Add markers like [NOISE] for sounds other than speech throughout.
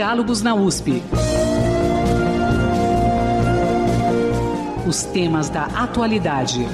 Diálogos na USP. Os temas da atualidade.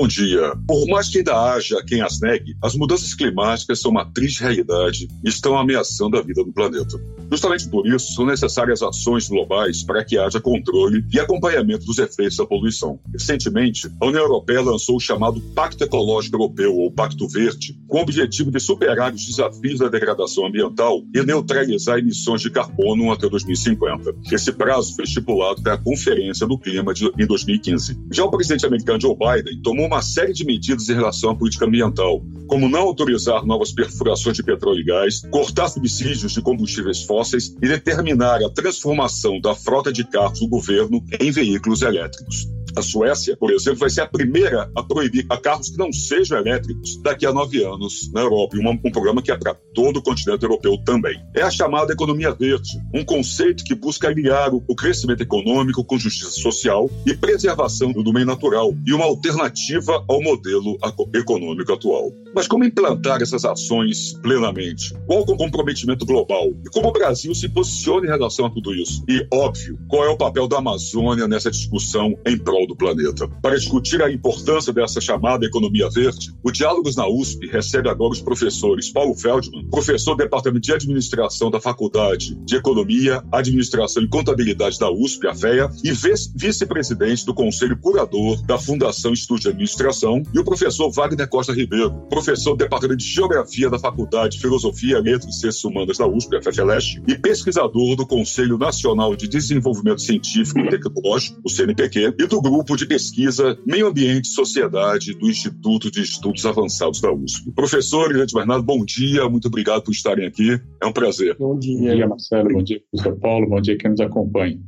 Bom dia. Por mais que ainda haja quem as negue, as mudanças climáticas são uma triste realidade e estão ameaçando a vida do planeta. Justamente por isso, são necessárias ações globais para que haja controle e acompanhamento dos efeitos da poluição. Recentemente, a União Europeia lançou o chamado Pacto Ecológico Europeu, ou Pacto Verde, com o objetivo de superar os desafios da degradação ambiental e neutralizar emissões de carbono até 2050. Esse prazo foi estipulado para a Conferência do Clima de, em 2015. Já o presidente americano Joe Biden tomou uma série de medidas em relação à política ambiental, como não autorizar novas perfurações de petróleo e gás, cortar subsídios de combustíveis fósseis e determinar a transformação da frota de carros do governo em veículos elétricos. A Suécia, por exemplo, vai ser a primeira a proibir a carros que não sejam elétricos daqui a nove anos na Europa, e um, um programa que é para todo o continente europeu também. É a chamada economia verde, um conceito que busca aliar o, o crescimento econômico com justiça social e preservação do meio natural e uma alternativa ao modelo econômico atual. Mas como implantar essas ações plenamente? Qual é o comprometimento global? E como o Brasil se posiciona em relação a tudo isso? E, óbvio, qual é o papel da Amazônia nessa discussão em prol do planeta? Para discutir a importância dessa chamada economia verde, o Diálogos na USP recebe agora os professores Paulo Feldman, professor do Departamento de Administração da Faculdade de Economia, Administração e Contabilidade da USP, a FEA, e vice-presidente do Conselho Curador da Fundação Estudo de Administração, e o professor Wagner Costa Ribeiro, professor do Departamento de Geografia da Faculdade de Filosofia, Letras e Ciências Humanas da USP, a FFLeste, e pesquisador do Conselho Nacional de Desenvolvimento Científico e Tecnológico, o CNPq, e do Grupo de Pesquisa Meio Ambiente e Sociedade do Instituto de Estudos Avançados da USP. Professor Irante Bernardo, bom dia, muito obrigado por estarem aqui, é um prazer. Bom dia, bom dia Marcelo, bom dia, professor Paulo, bom dia quem nos acompanha.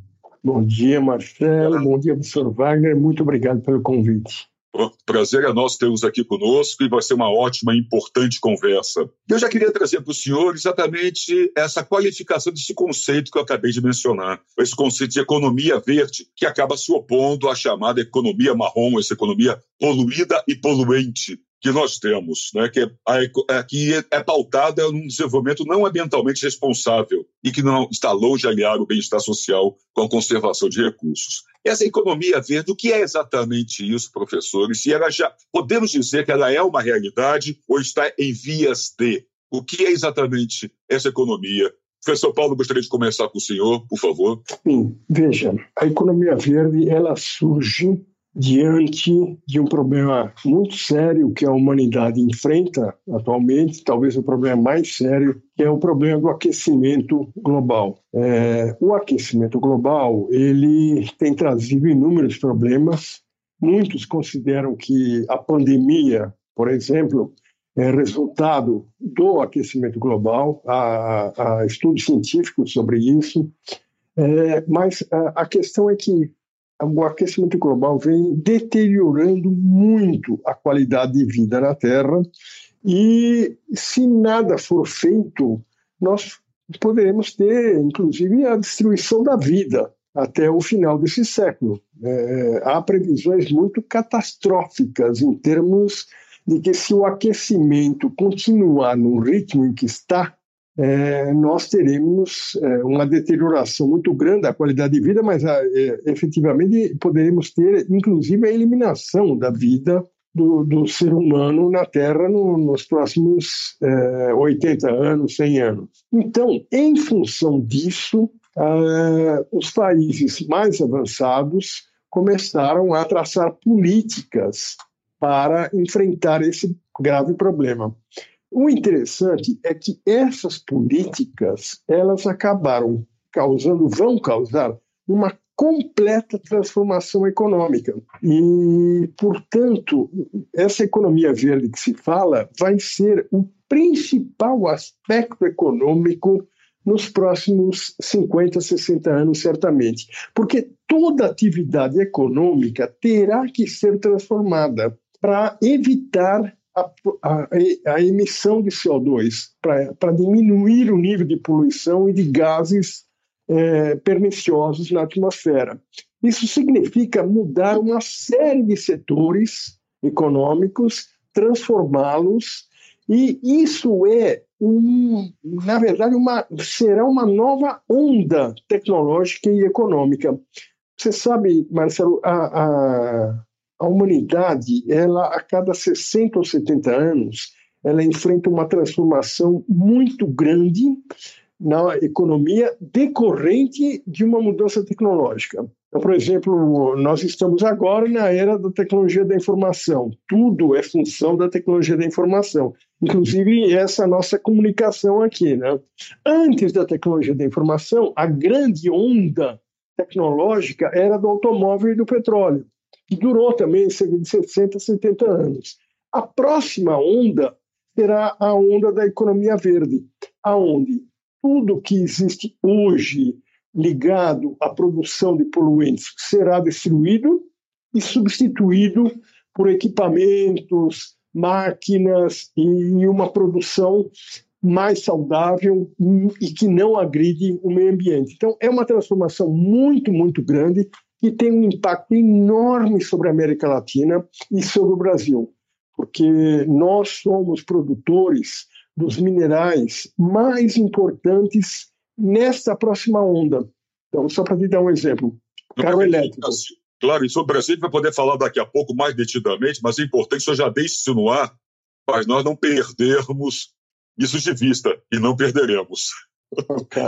Bom dia, Marcelo, bom dia, professor Wagner, muito obrigado pelo convite. Prazer é nosso tê-los aqui conosco e vai ser uma ótima e importante conversa. Eu já queria trazer para o senhor exatamente essa qualificação desse conceito que eu acabei de mencionar, esse conceito de economia verde, que acaba se opondo à chamada economia marrom, essa economia poluída e poluente que nós temos, né, que, é, que é pautada num desenvolvimento não ambientalmente responsável e que não está longe de aliar o bem-estar social com a conservação de recursos. Essa economia verde, o que é exatamente isso, professores? Se ela já podemos dizer que ela é uma realidade ou está em vias de? O que é exatamente essa economia? Professor Paulo, gostaria de começar com o senhor, por favor. Sim, veja, a economia verde ela surge diante de um problema muito sério que a humanidade enfrenta atualmente, talvez o problema mais sério, que é o problema do aquecimento global. É, o aquecimento global ele tem trazido inúmeros problemas. Muitos consideram que a pandemia, por exemplo, é resultado do aquecimento global. Há, há estudos científicos sobre isso. É, mas a, a questão é que o aquecimento global vem deteriorando muito a qualidade de vida na Terra e se nada for feito, nós poderemos ter, inclusive, a destruição da vida até o final desse século. É, há previsões muito catastróficas em termos de que se o aquecimento continuar no ritmo em que está, é, nós teremos é, uma deterioração muito grande da qualidade de vida, mas é, efetivamente poderemos ter, inclusive, a eliminação da vida do, do ser humano na Terra no, nos próximos 80 é, anos, 100 anos. Então, em função disso, é, os países mais avançados começaram a traçar políticas para enfrentar esse grave problema. O interessante é que essas políticas elas acabaram causando, vão causar uma completa transformação econômica. E, portanto, essa economia verde que se fala vai ser o principal aspecto econômico nos próximos 50, 60 anos, certamente. Porque toda atividade econômica terá que ser transformada para evitar a, a, a emissão de CO2 para diminuir o nível de poluição e de gases é, perniciosos na atmosfera. Isso significa mudar uma série de setores econômicos, transformá-los, e isso é um, na verdade, uma, será uma nova onda tecnológica e econômica. Você sabe, Marcelo, a, a, a humanidade, ela a cada 60 ou 70 anos, ela enfrenta uma transformação muito grande na economia decorrente de uma mudança tecnológica. Então, por exemplo, nós estamos agora na era da tecnologia da informação. Tudo é função da tecnologia da informação, inclusive essa nossa comunicação aqui. Né? Antes da tecnologia da informação, a grande onda tecnológica era do automóvel e do petróleo, que durou também cerca de 60, 70 anos. A próxima onda será a onda da economia verde, aonde tudo que existe hoje ligado à produção de poluentes será destruído e substituído por equipamentos, máquinas e uma produção mais saudável e que não agride o meio ambiente. Então, é uma transformação muito, muito grande que tem um impacto enorme sobre a América Latina e sobre o Brasil, porque nós somos produtores dos minerais mais importantes nesta próxima onda. Então, só para te dar um exemplo, carro elétrico. Claro, e sobre o Brasil a gente vai poder falar daqui a pouco mais detidamente, mas é importante que o senhor já deixe isso no ar, para nós não perdermos isso de vista, e não perderemos. Ok,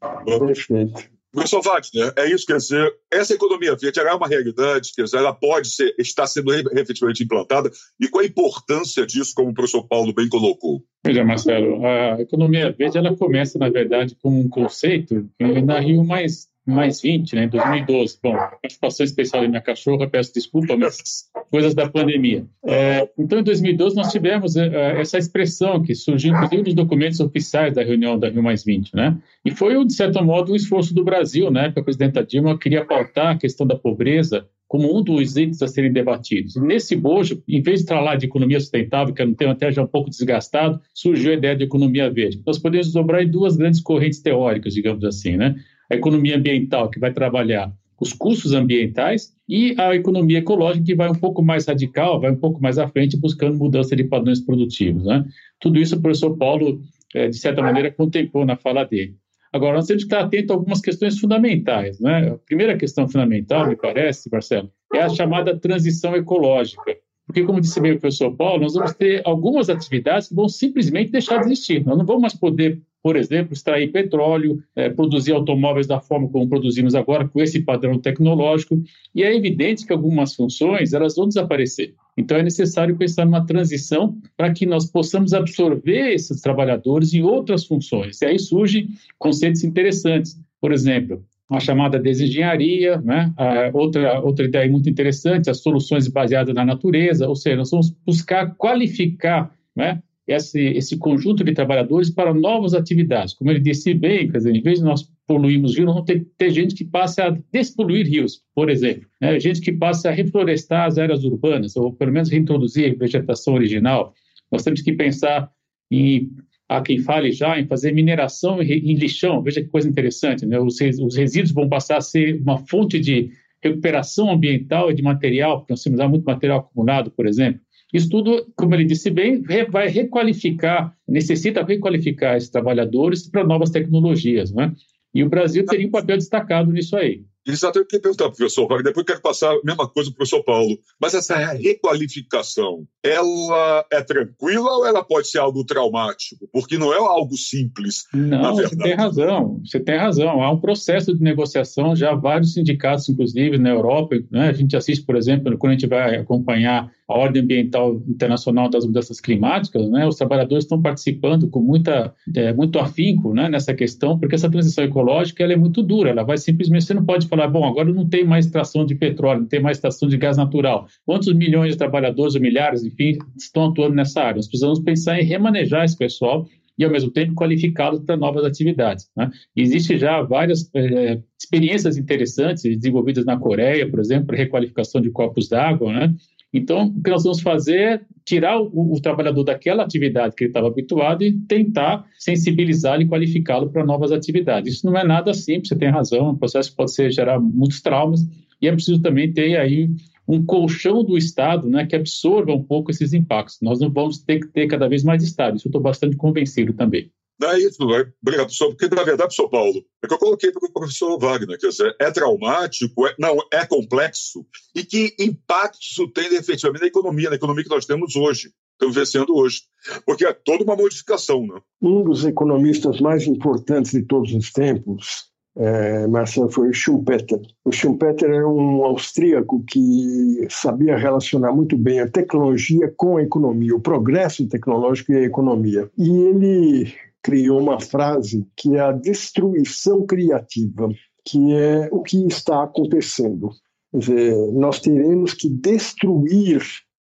[LAUGHS] perfeito. Professor Wagner, é isso, quer dizer, essa economia verde é uma realidade, quer dizer, ela pode ser, está sendo efetivamente implantada, e qual a importância disso, como o professor Paulo bem colocou? Veja, Marcelo, a economia verde, ela começa, na verdade, como um conceito na Rio mais mais 20, né, em 2012. Bom, participação especial da minha cachorra, peço desculpa, mas coisas da pandemia. É, então, em 2012, nós tivemos é, essa expressão que surgiu, inclusive, nos documentos oficiais da reunião da Rio Mais 20, né? E foi, de certo modo, um esforço do Brasil, né? Porque a presidenta Dilma queria pautar a questão da pobreza como um dos itens a serem debatidos. Nesse bojo, em vez de falar de economia sustentável, que é um tema até já um pouco desgastado, surgiu a ideia de economia verde. Nós podemos dobrar em duas grandes correntes teóricas, digamos assim, né? A economia ambiental, que vai trabalhar os custos ambientais, e a economia ecológica, que vai um pouco mais radical, vai um pouco mais à frente, buscando mudança de padrões produtivos. Né? Tudo isso o professor Paulo, é, de certa maneira, contemplou na fala dele. Agora, nós temos que estar atento a algumas questões fundamentais. Né? A primeira questão fundamental, me parece, Marcelo, é a chamada transição ecológica. Porque, como disse bem o professor Paulo, nós vamos ter algumas atividades que vão simplesmente deixar de existir. Nós não vamos mais poder por exemplo, extrair petróleo, é, produzir automóveis da forma como produzimos agora, com esse padrão tecnológico, e é evidente que algumas funções elas vão desaparecer. Então é necessário pensar numa transição para que nós possamos absorver esses trabalhadores em outras funções. E aí surgem conceitos interessantes. Por exemplo, a chamada desengenharia, né? outra, outra ideia muito interessante, as soluções baseadas na natureza, ou seja, nós vamos buscar qualificar né? Esse, esse conjunto de trabalhadores para novas atividades. Como ele disse bem, quer dizer, em vez de nós poluirmos rios, vamos ter, ter gente que passe a despoluir rios, por exemplo. Né? Gente que passe a reflorestar as áreas urbanas, ou pelo menos reintroduzir vegetação original. Nós temos que pensar em há quem fale já em fazer mineração em lixão. Veja que coisa interessante, né? Os, os resíduos vão passar a ser uma fonte de recuperação ambiental e de material, porque nós temos muito material acumulado, por exemplo. Isso tudo, como ele disse bem, vai requalificar, necessita requalificar esses trabalhadores para novas tecnologias, né? E o Brasil teria um papel destacado nisso aí. Exatamente, eu queria perguntar, professor Wagner, depois quero passar a mesma coisa para o professor Paulo. Mas essa requalificação, ela é tranquila ou ela pode ser algo traumático? Porque não é algo simples, não, Você tem razão, você tem razão. Há um processo de negociação, já vários sindicatos, inclusive, na Europa, né? a gente assiste, por exemplo, quando a gente vai acompanhar a Ordem Ambiental Internacional das Mudanças Climáticas, né, os trabalhadores estão participando com muita, é, muito afinco né, nessa questão, porque essa transição ecológica ela é muito dura, ela vai simplesmente, você não pode falar, bom, agora não tem mais extração de petróleo, não tem mais extração de gás natural. Quantos milhões de trabalhadores, ou milhares, enfim, estão atuando nessa área? Nós precisamos pensar em remanejar esse pessoal e, ao mesmo tempo, qualificá-los para novas atividades. Né? Existe já várias é, experiências interessantes desenvolvidas na Coreia, por exemplo, para requalificação de corpos d'água, né? Então, o que nós vamos fazer é tirar o, o trabalhador daquela atividade que ele estava habituado e tentar sensibilizá-lo e qualificá-lo para novas atividades. Isso não é nada simples, você tem razão, um processo pode ser, gerar muitos traumas e é preciso também ter aí um colchão do Estado né, que absorva um pouco esses impactos. Nós não vamos ter que ter cada vez mais Estado. Isso eu estou bastante convencido também. Não é isso? Obrigado, professor. Porque, na verdade, professor Paulo, é que eu coloquei para o professor Wagner, quer dizer, é traumático, é, não, é complexo, e que impactos isso tem efetivamente na economia, na economia que nós temos hoje, estamos vencendo hoje. Porque é toda uma modificação, né? Um dos economistas mais importantes de todos os tempos, é, Marcelo, foi o Schumpeter. O Schumpeter era um austríaco que sabia relacionar muito bem a tecnologia com a economia, o progresso tecnológico e a economia. E ele criou uma frase que é a destruição criativa, que é o que está acontecendo. Quer dizer, nós teremos que destruir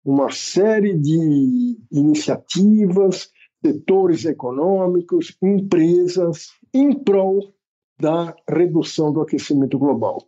uma série de iniciativas, setores econômicos, empresas, em prol da redução do aquecimento global.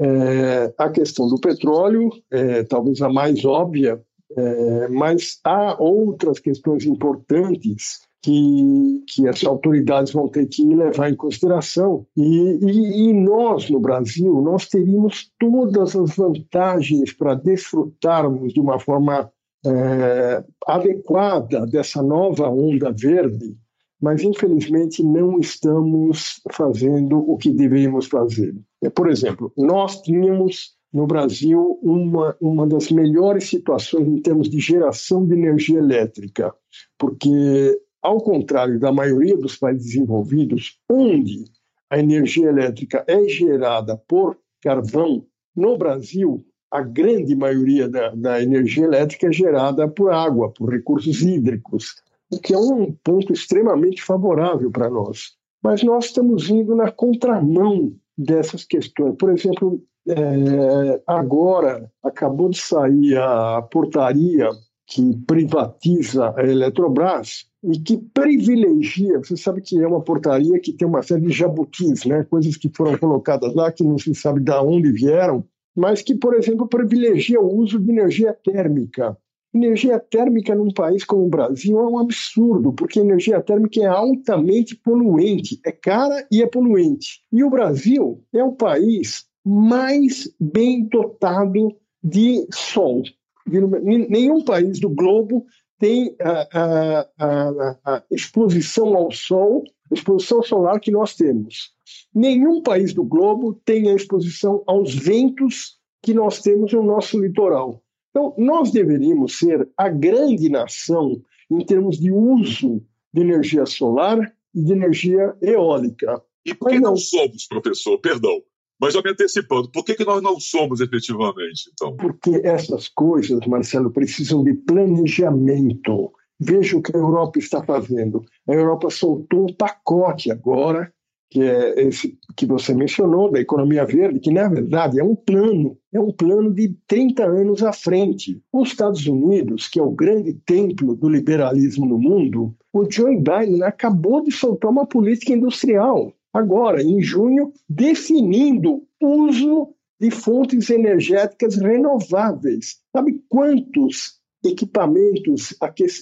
É, a questão do petróleo é talvez a mais óbvia, é, mas há outras questões importantes que, que as autoridades vão ter que levar em consideração. E, e, e nós, no Brasil, nós teríamos todas as vantagens para desfrutarmos de uma forma é, adequada dessa nova onda verde, mas infelizmente não estamos fazendo o que deveríamos fazer. Por exemplo, nós tínhamos no Brasil uma, uma das melhores situações em termos de geração de energia elétrica, porque ao contrário da maioria dos países desenvolvidos, onde a energia elétrica é gerada por carvão, no Brasil, a grande maioria da, da energia elétrica é gerada por água, por recursos hídricos, o que é um ponto extremamente favorável para nós. Mas nós estamos indo na contramão dessas questões. Por exemplo, é, agora acabou de sair a portaria que privatiza a Eletrobras e que privilegia, você sabe que é uma portaria que tem uma série de jabutis, né? coisas que foram colocadas lá que não se sabe de onde vieram, mas que, por exemplo, privilegia o uso de energia térmica. Energia térmica num país como o Brasil é um absurdo, porque energia térmica é altamente poluente, é cara e é poluente. E o Brasil é o país mais bem dotado de sol nenhum país do globo tem a, a, a, exposição ao sol, exposição solar que nós temos. Nenhum país do globo tem a exposição aos ventos que nós temos no nosso litoral. Então, nós deveríamos ser a grande nação em termos de uso de energia solar e de energia eólica. E por que não somos, professor? Perdão. Mas já me antecipando, por que, que nós não somos efetivamente, então? Porque essas coisas, Marcelo, precisam de planejamento. Veja o que a Europa está fazendo. A Europa soltou um pacote agora, que é esse que você mencionou, da economia verde, que na verdade é um plano, é um plano de 30 anos à frente. Os Estados Unidos, que é o grande templo do liberalismo no mundo, o Joe Biden acabou de soltar uma política industrial agora, em junho, definindo uso de fontes energéticas renováveis. Sabe quantos equipamentos,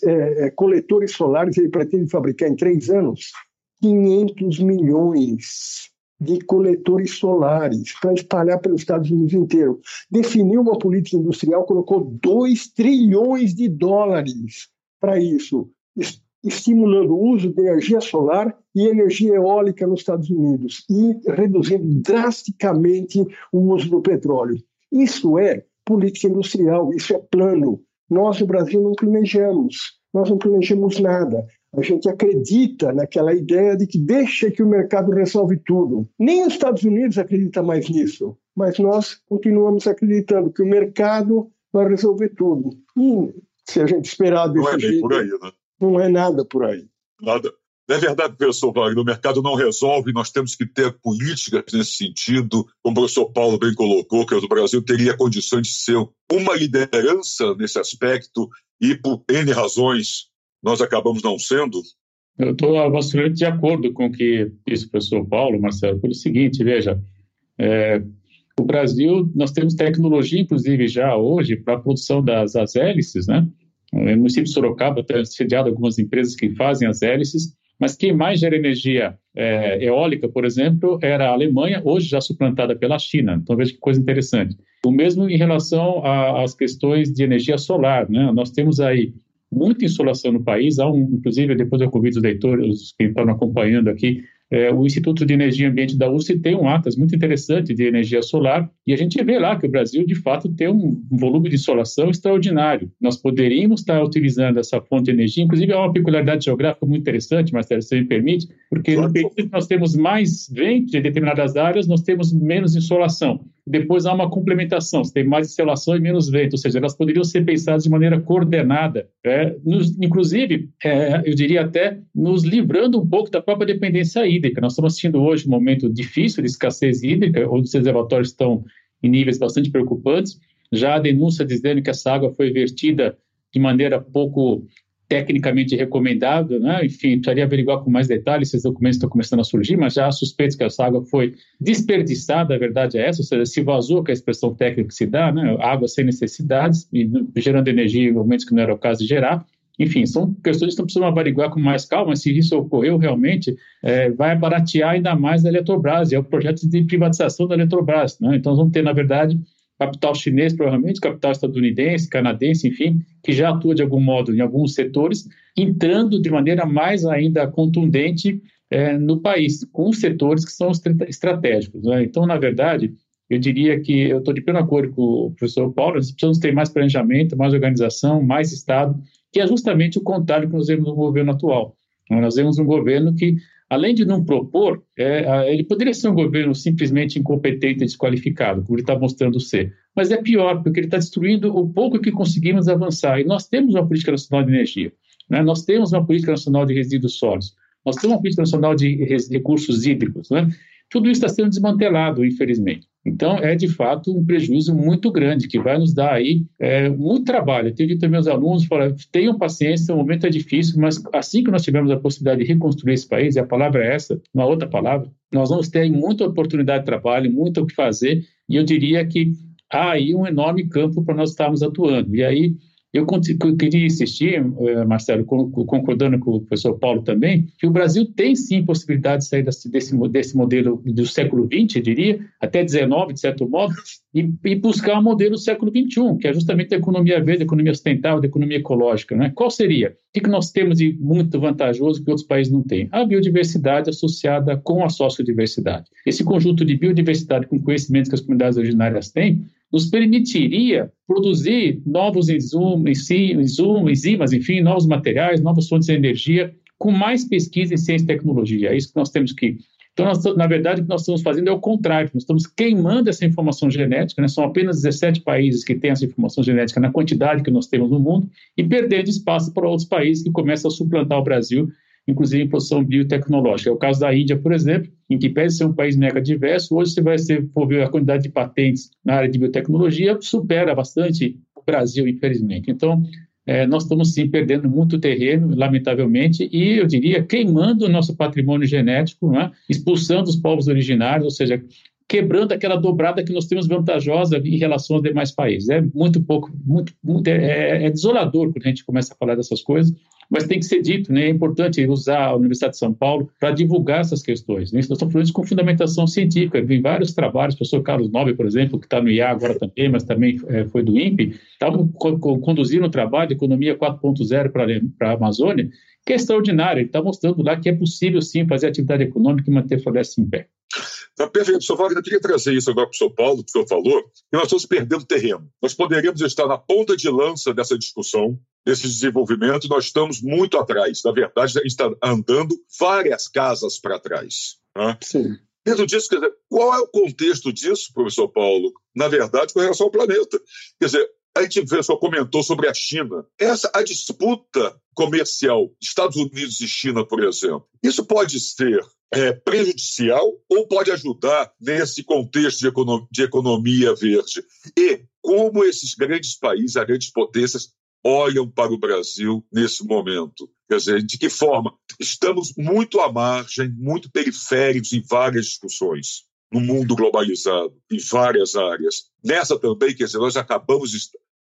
é, é, coletores solares ele pretende fabricar em três anos? 500 milhões de coletores solares para espalhar pelos Estados Unidos inteiro. Definiu uma política industrial, colocou 2 trilhões de dólares para isso estimulando o uso de energia solar e energia eólica nos Estados Unidos e reduzindo drasticamente o uso do petróleo. Isso é política industrial, isso é plano. Nós no Brasil não planejamos, nós não planejamos nada. A gente acredita naquela ideia de que deixa que o mercado resolve tudo. Nem os Estados Unidos acreditam mais nisso, mas nós continuamos acreditando que o mercado vai resolver tudo. E se a gente esperar desse não é jeito, por aí, né? Não é nada por aí. Nada. É verdade, professor Wagner, o mercado não resolve, nós temos que ter políticas nesse sentido, como o professor Paulo bem colocou, que o Brasil teria condições de ser uma liderança nesse aspecto e, por N razões, nós acabamos não sendo. Eu estou absolutamente de acordo com o que disse o professor Paulo, Marcelo, pelo seguinte, veja, é, o Brasil, nós temos tecnologia, inclusive, já hoje, para a produção das, das hélices, né? No município de Sorocaba tem sediado algumas empresas que fazem as hélices. Mas quem mais gera energia é, eólica, por exemplo, era a Alemanha, hoje já suplantada pela China. Então veja que coisa interessante. O mesmo em relação às questões de energia solar. Né? Nós temos aí muita insolação no país. Há um, inclusive, depois eu convido os leitores que estão acompanhando aqui, é, o Instituto de Energia e Ambiente da USP tem um Atlas muito interessante de energia solar e a gente vê lá que o Brasil, de fato, tem um volume de insolação extraordinário. Nós poderíamos estar utilizando essa fonte de energia, inclusive é uma peculiaridade geográfica muito interessante, Marcelo, se me permite, porque no período que nós temos mais vento em determinadas áreas, nós temos menos insolação. Depois há uma complementação, você tem mais insolação e menos vento, ou seja, elas poderiam ser pensadas de maneira coordenada, é, nos, inclusive, é, eu diria até, nos livrando um pouco da própria dependência hídrica. Nós estamos assistindo hoje um momento difícil de escassez hídrica, onde os reservatórios estão em níveis bastante preocupantes. Já a denúncia dizendo que essa água foi vertida de maneira pouco tecnicamente recomendável, né? enfim, precisaria averiguar com mais detalhes, esses documentos estão começando a surgir, mas já há suspeitos que essa água foi desperdiçada, a verdade é essa, ou seja, se vazou, que é a expressão técnica que se dá, né? água sem necessidades, e gerando energia em momentos que não era o caso de gerar, enfim, são questões que estão precisando averiguar com mais calma se isso ocorreu realmente, é, vai baratear ainda mais a Eletrobras, é o projeto de privatização da Eletrobras, né? então vamos ter, na verdade, capital chinês, provavelmente, capital estadunidense, canadense, enfim, que já atua de algum modo em alguns setores, entrando de maneira mais ainda contundente é, no país, com setores que são estratégicos. Né? Então, na verdade, eu diria que eu estou de pleno acordo com o professor Paulo, nós precisamos ter mais planejamento, mais organização, mais Estado, que é justamente o contrário que nós vemos no governo atual. Nós vemos um governo que além de não propor, é, ele poderia ser um governo simplesmente incompetente e desqualificado, como ele está mostrando ser. Mas é pior, porque ele está destruindo o pouco que conseguimos avançar. E nós temos uma política nacional de energia, né? nós temos uma política nacional de resíduos sólidos, nós temos uma política nacional de recursos hídricos. Né? Tudo isso está sendo desmantelado, infelizmente. Então, é de fato um prejuízo muito grande, que vai nos dar aí é, muito trabalho. Eu tenho dito aos meus alunos: falar, tenham paciência, o momento é difícil, mas assim que nós tivermos a possibilidade de reconstruir esse país, e a palavra é essa, uma outra palavra, nós vamos ter muita oportunidade de trabalho, muito o que fazer, e eu diria que há aí um enorme campo para nós estarmos atuando. E aí, eu queria insistir, eh, Marcelo, concordando com o professor Paulo também, que o Brasil tem sim possibilidade de sair desse, desse modelo do século XX, diria, até XIX, de certo modo, e, e, buscar um modelo do século XXI, que é justamente a economia verde, a economia sustentável, a economia ecológica. Né? Qual seria? O que nós temos de muito vantajoso que outros países não têm? A biodiversidade associada com a sociodiversidade. Esse conjunto de biodiversidade com conhecimentos que as comunidades originárias têm nos permitiria produzir novos insumos, enzimas, enfim, novos materiais, novas fontes de energia, com mais pesquisa em ciência e tecnologia. É isso que nós temos que. Então, nós, na verdade, o que nós estamos fazendo é o contrário, nós estamos queimando essa informação genética, né? são apenas 17 países que têm essa informação genética na quantidade que nós temos no mundo, e perdendo espaço para outros países que começam a suplantar o Brasil inclusive em posição biotecnológica. É o caso da Índia, por exemplo, em que pese ser um país mega diverso, hoje você vai ser, for ver a quantidade de patentes na área de biotecnologia, supera bastante o Brasil, infelizmente. Então, é, nós estamos sim perdendo muito terreno, lamentavelmente, e eu diria queimando o nosso patrimônio genético, né? expulsando os povos originários, ou seja, quebrando aquela dobrada que nós temos vantajosa em relação aos demais países. É muito pouco, muito, muito é, é, desolador quando a gente começa a falar dessas coisas, mas tem que ser dito, né? É importante usar a Universidade de São Paulo para divulgar essas questões. Né? Nós estamos falando com fundamentação científica. Em vários trabalhos, o professor Carlos Nobre, por exemplo, que está no IA agora também, mas também é, foi do INPE, estavam conduzindo um trabalho de economia 4.0 para a Amazônia, que é extraordinário. Ele está mostrando lá que é possível sim fazer atividade econômica e manter a floresta em pé. Tá perfeito. Sr. Wagner, eu queria trazer isso agora para o São Paulo, que o senhor falou, que nós estamos perdendo terreno. Nós poderíamos estar na ponta de lança dessa discussão, desse desenvolvimento, nós estamos muito atrás. Na verdade, a gente está andando várias casas para trás. Né? Sim. Dentro disso, quer dizer, qual é o contexto disso, professor Paulo? Na verdade, com relação ao planeta. Quer dizer, a gente só comentou sobre a China. Essa a disputa comercial Estados Unidos e China, por exemplo. Isso pode ser é, prejudicial ou pode ajudar nesse contexto de, econo de economia verde? E como esses grandes países, as grandes potências, olham para o Brasil nesse momento? Quer dizer, de que forma? Estamos muito à margem, muito periféricos em várias discussões no mundo globalizado, em várias áreas. Nessa também, quer dizer, nós acabamos,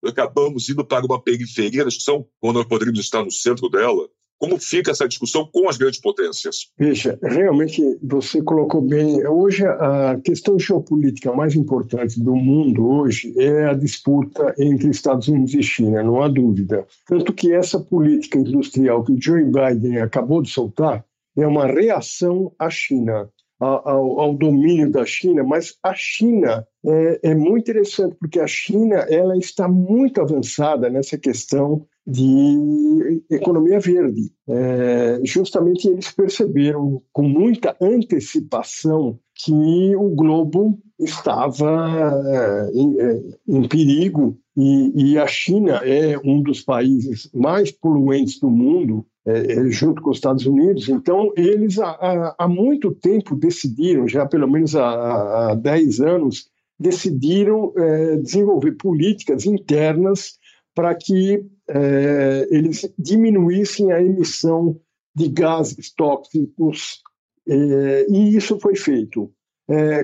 acabamos indo para uma periferia da discussão, quando nós poderíamos estar no centro dela. Como fica essa discussão com as grandes potências? Veja, realmente você colocou bem. Hoje, a questão geopolítica mais importante do mundo hoje é a disputa entre Estados Unidos e China, não há dúvida. Tanto que essa política industrial que o Joe Biden acabou de soltar é uma reação à China ao, ao, domínio da China, mas a China é, é, muito interessante porque a China ela está muito avançada nessa questão de economia verde. É, justamente eles perceberam com muita antecipação que o globo estava é, em, é, em perigo e, e, a China é um dos países mais poluentes do mundo é, é, junto com os Estados Unidos. Então, eles há, há muito tempo decidiram, já pelo menos há, há 10 anos, decidiram é, desenvolver políticas internas para que é, eles diminuíssem a emissão de gases tóxicos, é, e isso foi feito.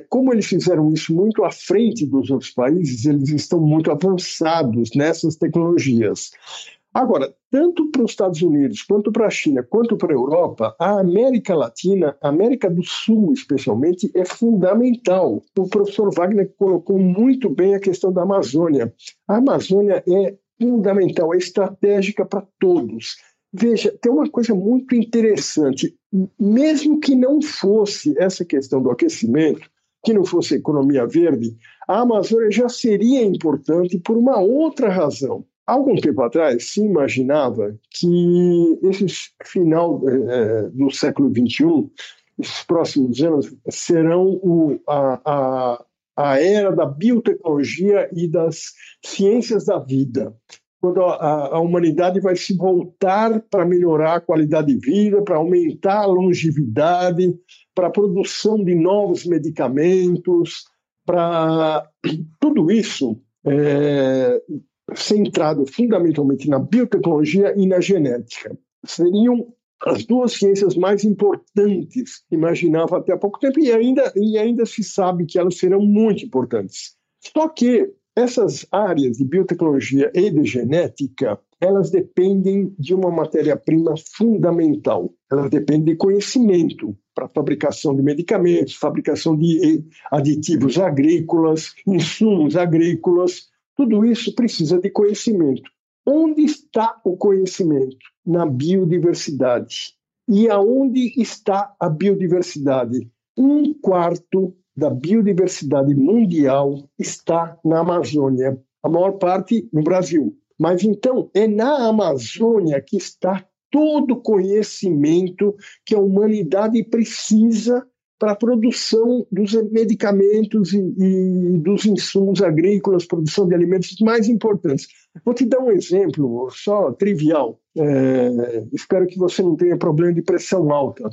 Como eles fizeram isso muito à frente dos outros países, eles estão muito avançados nessas tecnologias. Agora, tanto para os Estados Unidos, quanto para a China, quanto para a Europa, a América Latina, a América do Sul especialmente, é fundamental. O professor Wagner colocou muito bem a questão da Amazônia. A Amazônia é fundamental, é estratégica para todos. Veja, tem uma coisa muito interessante. Mesmo que não fosse essa questão do aquecimento, que não fosse economia verde, a Amazônia já seria importante por uma outra razão algum tempo atrás se imaginava que esse final é, do século XXI, esses próximos anos, serão o, a, a, a era da biotecnologia e das ciências da vida. Quando a, a, humanidade vai se voltar para melhorar a qualidade de vida, para aumentar a longevidade, para a produção de novos medicamentos, para tudo isso é, centrado fundamentalmente na biotecnologia e na genética. Seriam as duas ciências mais importantes, imaginava até há pouco tempo, e ainda, e ainda se sabe que elas serão muito importantes. Só que essas áreas de biotecnologia e de genética, elas dependem de uma matéria-prima fundamental. Elas dependem de conhecimento para fabricação de medicamentos, fabricação de aditivos agrícolas, insumos agrícolas, tudo isso precisa de conhecimento. Onde está o conhecimento? Na biodiversidade. E aonde está a biodiversidade? Um quarto da biodiversidade mundial está na Amazônia, a maior parte no Brasil. Mas então é na Amazônia que está todo o conhecimento que a humanidade precisa para a produção dos medicamentos e, e, dos insumos agrícolas, produção de alimentos mais importantes. Vou te dar um exemplo só trivial. É, espero que você não tenha problema de pressão alta,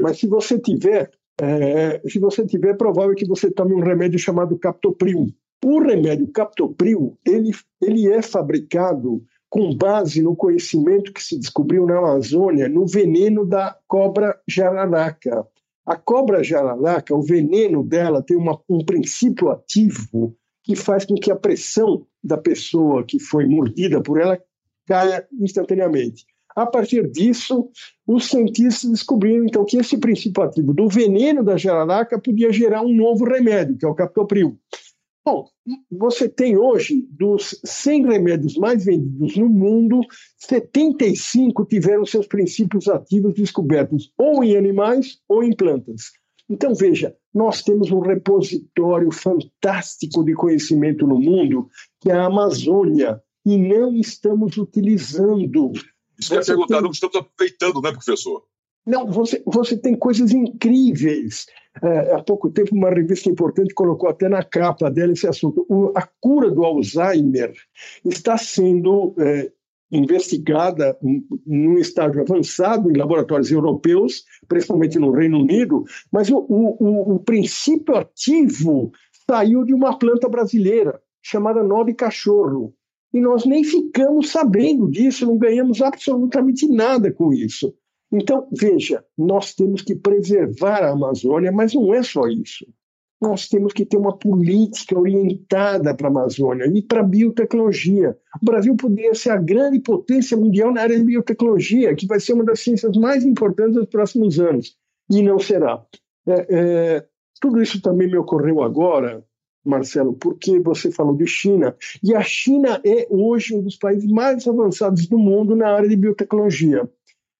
mas se você tiver, é, se você tiver, é provável que você tome um remédio chamado Captopril. O remédio Captopril ele, ele é fabricado com base no conhecimento que se descobriu na Amazônia no veneno da cobra jararaca. A cobra jararaca, o veneno dela tem uma, um princípio ativo que faz com que a pressão da pessoa que foi mordida por ela caia instantaneamente. A partir disso, os cientistas descobriram então que esse princípio ativo do veneno da jararaca podia gerar um novo remédio, que é o captopril. Bom, você tem hoje, dos 100 remédios mais vendidos no mundo, 75 tiveram seus princípios ativos descobertos ou em animais ou em plantas. Então, veja, nós temos um repositório fantástico de conhecimento no mundo, que é a Amazônia, e não estamos utilizando. Isso é perguntar, tem... não estamos aproveitando, né, professor? Não, você, você tem coisas incríveis. É, há pouco tempo, uma revista importante colocou até na capa dela esse assunto. O, a cura do Alzheimer está sendo é, investigada num estágio avançado em laboratórios europeus, principalmente no Reino Unido, mas o, o, o princípio ativo saiu de uma planta brasileira chamada nó de cachorro. E nós nem ficamos sabendo disso, não ganhamos absolutamente nada com isso. Então, veja, nós temos que preservar a Amazônia, mas não é só isso. nós temos que ter uma política orientada para a Amazônia e para a biotecnologia. O Brasil poderia ser a grande potência mundial na área de biotecnologia, que vai ser uma das ciências mais importantes dos próximos anos, e não será. É, é, tudo isso também me ocorreu agora, Marcelo, porque você falou de China, e a China é hoje um dos países mais avançados do mundo na área de biotecnologia.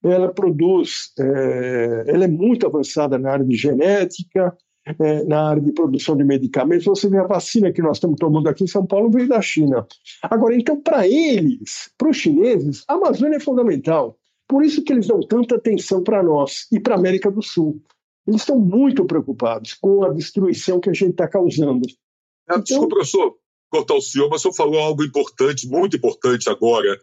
Ela produz, é, ela é muito avançada na área de genética, é, na área de produção de medicamentos. Você vê a vacina que nós estamos tomando aqui em São Paulo veio da China. Agora, então, para eles, para os chineses, a Amazônia é fundamental. Por isso que eles dão tanta atenção para nós e para a América do Sul. Eles estão muito preocupados com a destruição que a gente está causando. É, então... Desculpa, professor, cortar o senhor, mas o senhor falou algo importante, muito importante agora,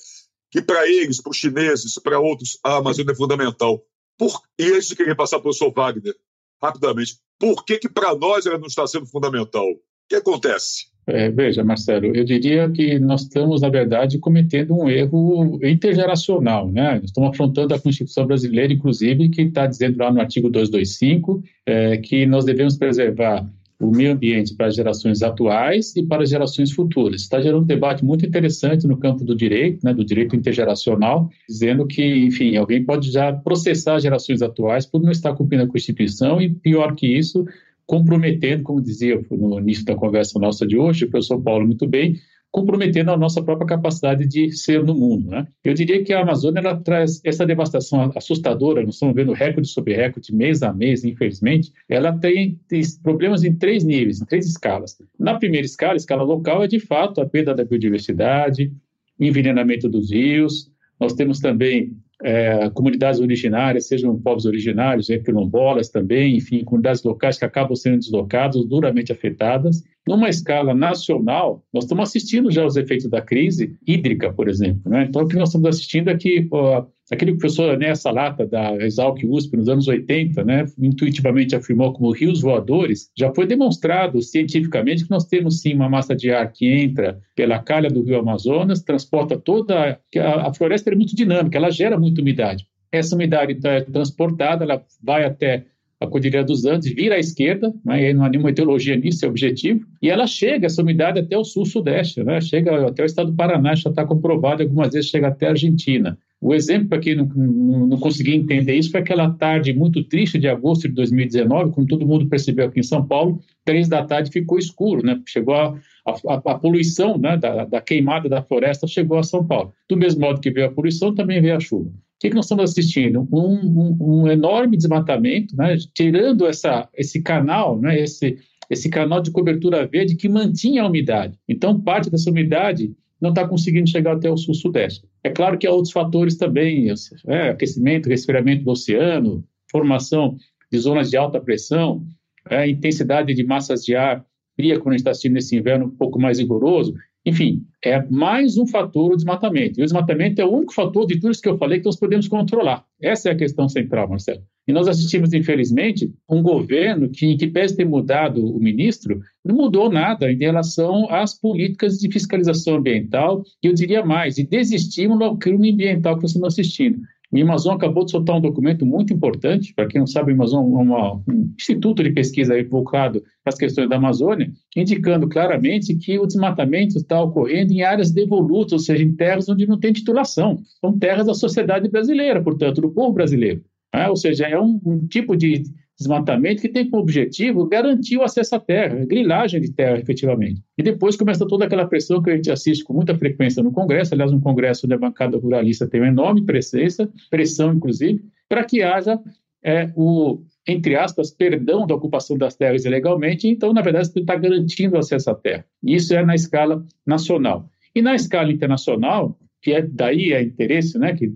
que para eles, para os chineses, para outros, a Amazônia é fundamental. Por... E antes de querer passar para o professor Wagner, rapidamente, por que, que para nós ela não está sendo fundamental? O que acontece? É, veja, Marcelo, eu diria que nós estamos, na verdade, cometendo um erro intergeracional. Né? Nós estamos afrontando a Constituição brasileira, inclusive, que está dizendo lá no artigo 225 é, que nós devemos preservar o meio ambiente para as gerações atuais e para as gerações futuras. Está gerando um debate muito interessante no campo do direito, né, do direito intergeracional, dizendo que, enfim, alguém pode já processar gerações atuais por não estar cumprindo a Constituição e, pior que isso, comprometendo, como dizia no início da conversa nossa de hoje, o professor Paulo muito bem, comprometendo a nossa própria capacidade de ser no mundo. Né? Eu diria que a Amazônia ela traz essa devastação assustadora, nós estamos vendo recorde sobre recorde, mês a mês, infelizmente, ela tem, tem, problemas em três níveis, em três escalas. Na primeira escala, a escala local, é de fato a perda da biodiversidade, envenenamento dos rios, nós temos também é, comunidades originárias, sejam povos originários, quilombolas também, enfim, comunidades locais que acabam sendo deslocadas, duramente afetadas. Numa escala nacional, nós estamos assistindo já os efeitos da crise hídrica, por exemplo. Né? Então, o que nós estamos assistindo é que ó, aquele professor né, Salata, da Exalc USP, nos anos 80, né, intuitivamente afirmou como rios voadores, já foi demonstrado cientificamente que nós temos sim uma massa de ar que entra pela calha do rio Amazonas, transporta toda. A, a floresta é muito dinâmica, ela gera muita umidade. Essa umidade então, é transportada, ela vai até a Cordilheira dos Andes, vira à esquerda, né, não há nenhuma etiologia nisso, é objetivo, e ela chega, essa umidade, até o sul-sudeste, né, chega até o estado do Paraná, já está comprovado, algumas vezes chega até a Argentina. O exemplo, para quem não, não, não conseguia entender isso, foi aquela tarde muito triste de agosto de 2019, quando todo mundo percebeu aqui em São Paulo, três da tarde ficou escuro, né? Chegou a, a, a poluição né, da, da, queimada da floresta chegou a São Paulo. Do mesmo modo que veio a poluição, também veio a chuva. Que, que nós estamos assistindo? Um, um, um enorme desmatamento, né, tirando essa, esse canal, né, esse, esse canal de cobertura verde que mantinha a umidade. Então, parte dessa umidade não está conseguindo chegar até o sul-sudeste. É claro que há outros fatores também, é, aquecimento, resfriamento do oceano, formação de zonas de alta pressão, é, intensidade de massas de ar fria quando a gente está assistindo esse inverno um pouco mais rigoroso. Enfim, é mais um fator o desmatamento. E o desmatamento é o único fator de tudo isso que eu falei que nós podemos controlar. Essa é a questão central, Marcelo. E nós assistimos, infelizmente, um governo que, em que pese ter mudado o ministro, não mudou nada em relação às políticas de fiscalização ambiental, e eu diria mais, de desestímulo ao crime ambiental que nós estamos assistindo. O Amazon acabou de soltar um documento muito importante, para quem não sabe, o Amazon é um instituto de pesquisa voltado para as questões da Amazônia, indicando claramente que o desmatamento está ocorrendo em áreas devolutas, ou seja, em terras onde não tem titulação. São terras da sociedade brasileira, portanto, do povo brasileiro. Ah, ou seja, é um, um, tipo de desmatamento que tem como objetivo garantir o acesso à terra, grilagem de terra, efetivamente. E depois começa toda aquela pressão que a gente assiste com muita frequência no Congresso, aliás, no Congresso da bancada ruralista tem uma enorme presença, pressão, inclusive, para que haja é, o, entre aspas, perdão da ocupação das terras ilegalmente, então, na verdade, você está garantindo o acesso à terra. Isso é na escala nacional. E na escala internacional, que é daí é interesse, né? Que,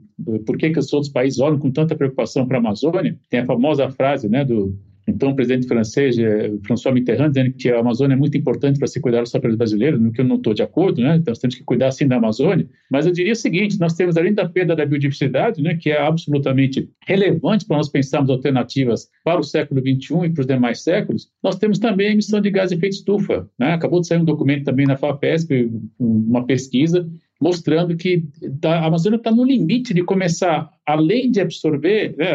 por que, que os outros países olham com tanta preocupação para a Amazônia? Tem a famosa frase, né, do então presidente francês eh, François Mitterrand dizendo que a Amazônia é muito importante para se cuidar dos sapeiros brasileiros, no que eu não estou de acordo, né? Então, nós temos que cuidar sim da Amazônia. Mas eu diria o seguinte: nós temos além da perda da biodiversidade, né, que é absolutamente relevante para nós pensarmos alternativas para o século 21 e para os demais séculos, nós temos também a emissão de gás de efeito estufa. Né? Acabou de sair um documento também na FAPESP, uma pesquisa mostrando que a Amazônia está no limite de começar, além de absorver, né,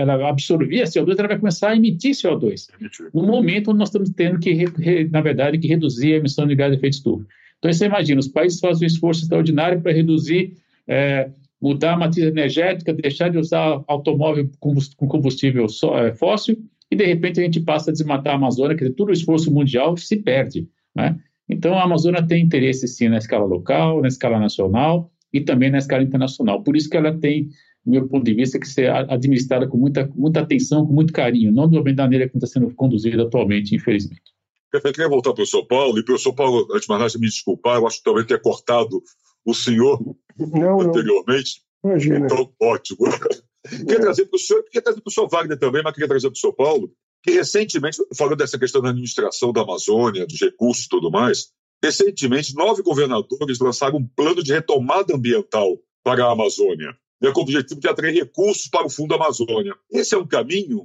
ela absorvia CO2, ela vai começar a emitir CO2. No momento onde nós estamos tendo que, na verdade, que reduzir a emissão de gás de efeito estufa. Então, você imagina, os países fazem um esforço extraordinário para reduzir, é, mudar a matriz energética, deixar de usar automóvel com combustível é, fóssil, e de repente a gente passa a desmatar a Amazônia, quer dizer, todo o esforço mundial se perde. Né? Então, a Amazônia tem interesse, sim, na escala local, na escala nacional e também na escala internacional. Por isso que ela tem, do meu ponto de vista, que ser administrada com muita, muita atenção, com muito carinho, não da maneira como está sendo conduzida atualmente, infelizmente. Eu queria voltar para o São Paulo, e para o São Paulo, antes de mais nada, me desculpar, eu acho que talvez tenha cortado o senhor não, anteriormente. Não. Imagina. Então, ótimo. [LAUGHS] Queria trazer para o senhor, queria trazer para o senhor Wagner também, mas queria trazer para o São Paulo, que recentemente, falando dessa questão da administração da Amazônia, dos recursos e tudo mais, recentemente nove governadores lançaram um plano de retomada ambiental para a Amazônia, né, com o objetivo de atrair recursos para o Fundo Amazônia. Esse é um caminho,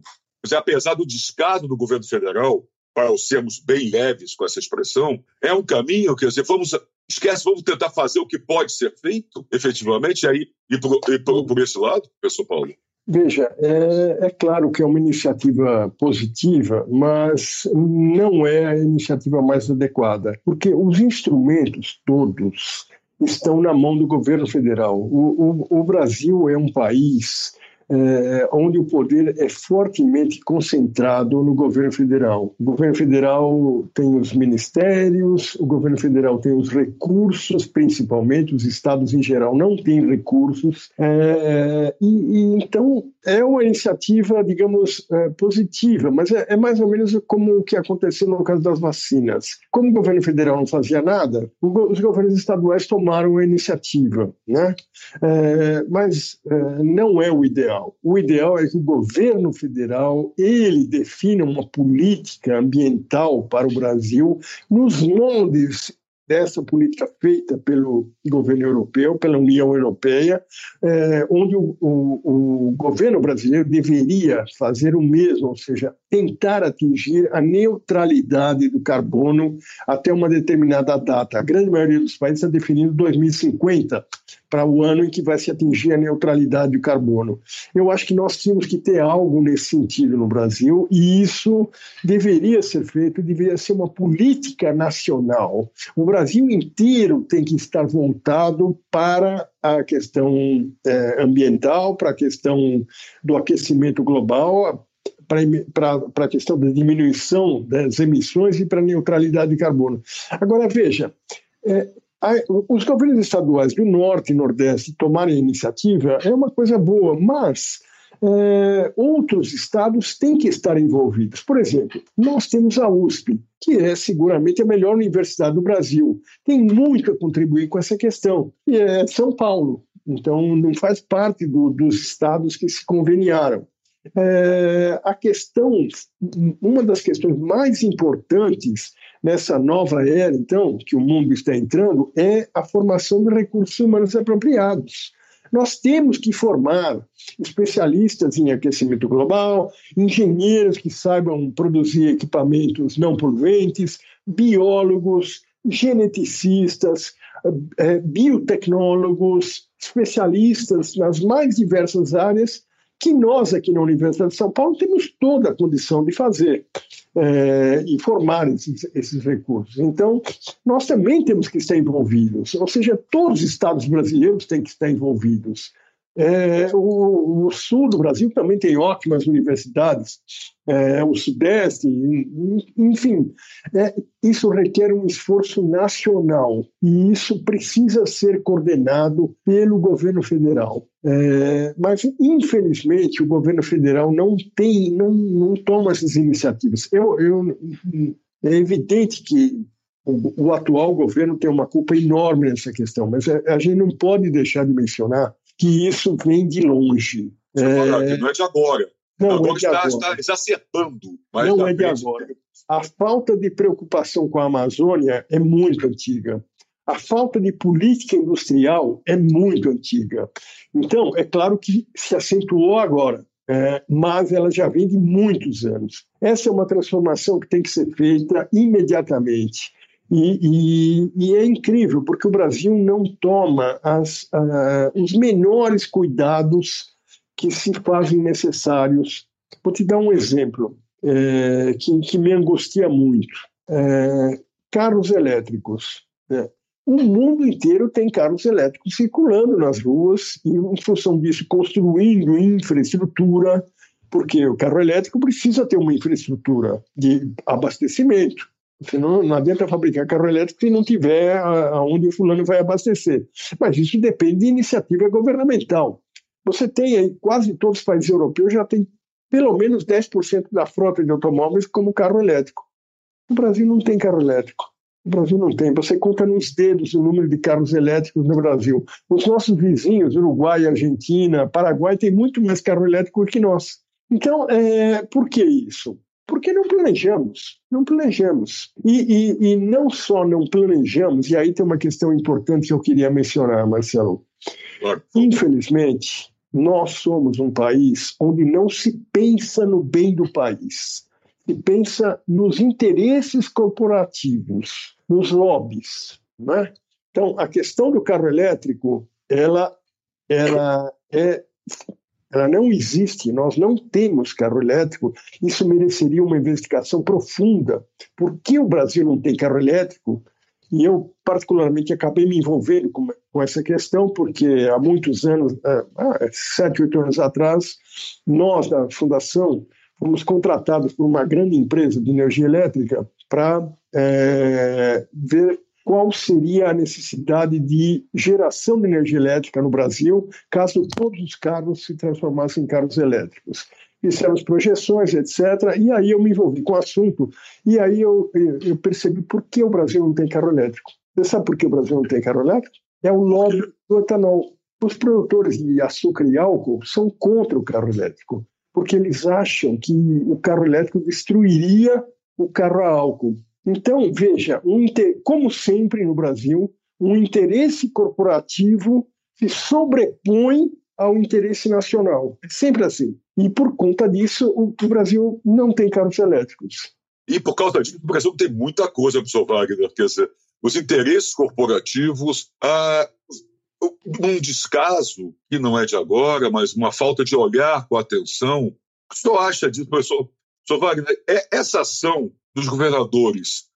apesar do descaso do governo federal, para sermos bem leves com essa expressão, é um caminho, quer dizer, vamos esquece, vamos tentar fazer o que pode ser feito, efetivamente, e aí ir por, por, por esse lado, professor Paulo? Veja, é, é, claro que é uma iniciativa positiva, mas não é a iniciativa mais adequada, porque os instrumentos todos estão na mão do governo federal. O, o, o Brasil é um país é, onde o poder é fortemente concentrado no governo federal. O governo federal tem os ministérios, o governo federal tem os recursos, principalmente, os estados em geral não têm recursos, é, e, e, então é uma iniciativa, digamos, é, positiva, mas é, é, mais ou menos como o que aconteceu no caso das vacinas. Como o governo federal não fazia nada, os governos estaduais tomaram a iniciativa, né? Mas não é o ideal ideal. O ideal é que o governo federal ele defina uma política ambiental para o Brasil nos moldes dessa política feita pelo governo europeu, pela União Europeia, eh, onde o, o, o, governo brasileiro deveria fazer o mesmo, ou seja, tentar atingir a neutralidade do carbono até uma determinada data. A grande maioria dos países está definindo 2050 para o ano em que vai se atingir a neutralidade do carbono. Eu acho que nós tínhamos que ter algo nesse sentido no Brasil e isso deveria ser feito, deveria ser uma política nacional. O Brasil inteiro tem que estar voltado para a questão é, ambiental, para a questão do aquecimento global, para a questão da diminuição das emissões e para a neutralidade de carbono. Agora, veja, é, os governos estaduais do Norte e Nordeste tomarem iniciativa é uma coisa boa, mas é, outros estados têm que estar envolvidos. Por exemplo, nós temos a USP, que é seguramente a melhor universidade do Brasil. Tem muito a contribuir com essa questão, e é São Paulo. Então, não faz parte do, dos estados que se conveniaram. É, a questão, uma das questões mais importantes nessa nova era, então, que o mundo está entrando, é a formação de recursos humanos apropriados. Nós temos que formar especialistas em aquecimento global, engenheiros que saibam produzir equipamentos não poluentes, biólogos, geneticistas, eh, biotecnólogos, especialistas nas mais diversas áreas que nós aqui na Universidade de São Paulo temos toda a condição de fazer é, e formar esses, esses, recursos. Então, nós também temos que estar envolvidos, ou seja, todos os estados brasileiros têm que estar envolvidos. É, o, o, sul do Brasil também tem ótimas universidades, é, o sudeste, enfim, é, isso requer um esforço nacional e isso precisa ser coordenado pelo governo federal. É, mas, infelizmente, o governo federal não tem, não, não toma essas iniciativas. Eu, eu, é evidente que o, atual governo tem uma culpa enorme nessa questão, mas a gente não pode deixar de mencionar que isso vem de longe. É... Não é de agora. Não, agora, é de está, agora. está exacerbando. não é de agora. A falta de preocupação com a Amazônia é muito antiga. A falta de política industrial é muito antiga. Então, é claro que se acentuou agora, é, mas ela já vem de muitos anos. Essa é uma transformação que tem que ser feita imediatamente. E, e, e, é incrível, porque o Brasil não toma as, uh, os menores cuidados que se fazem necessários. Vou te dar um exemplo é, que, que, me angustia muito. É, carros elétricos. Né? O mundo inteiro tem carros elétricos circulando nas ruas e, em função disso, construindo infraestrutura, porque o carro elétrico precisa ter uma infraestrutura de abastecimento. Senão não adianta fabricar carro elétrico se não tiver aonde o fulano vai abastecer. Mas isso depende de iniciativa governamental. Você tem aí, quase todos os países europeus já tem pelo menos 10% da frota de automóveis como carro elétrico. O Brasil não tem carro elétrico. O Brasil não tem. Você conta nos dedos o número de carros elétricos no Brasil. Os nossos vizinhos, Uruguai, Argentina, Paraguai, têm muito mais carro elétrico que nós. Então, é, por que isso? Porque não planejamos, não planejamos. E, e, e, não só não planejamos, e aí tem uma questão importante que eu queria mencionar, Marcelo. Infelizmente, nós somos um país onde não se pensa no bem do país, se pensa nos interesses corporativos, nos lobbies. Né? Então, a questão do carro elétrico, ela, ela é ela não existe, nós não temos carro elétrico, isso mereceria uma investigação profunda. Por que o Brasil não tem carro elétrico? E eu, particularmente, acabei me envolvendo com, com essa questão, porque há muitos anos, há sete, oito anos atrás, nós, da Fundação, fomos contratados por uma grande empresa de energia elétrica para é, ver qual seria a necessidade de geração de energia elétrica no Brasil caso todos os carros se transformassem em carros elétricos. Fizemos projeções, etc. E aí eu me envolvi com o assunto e aí eu, eu percebi por que o Brasil não tem carro elétrico. Você sabe por que o Brasil não tem carro elétrico? É o lobby do etanol. Os produtores de açúcar e álcool são contra o carro elétrico, porque eles acham que o carro elétrico destruiria o carro a álcool. Então, veja, um, como sempre no Brasil, um interesse corporativo se sobrepõe ao interesse nacional. É sempre assim. E por conta disso, o, Brasil não tem carros elétricos. E por causa disso, o Brasil tem muita coisa, professor Wagner. Quer dizer, os interesses corporativos, ah, um descaso, que não é de agora, mas uma falta de olhar com atenção. O que o senhor acha disso, professor? Professor Wagner, é essa ação dos governadores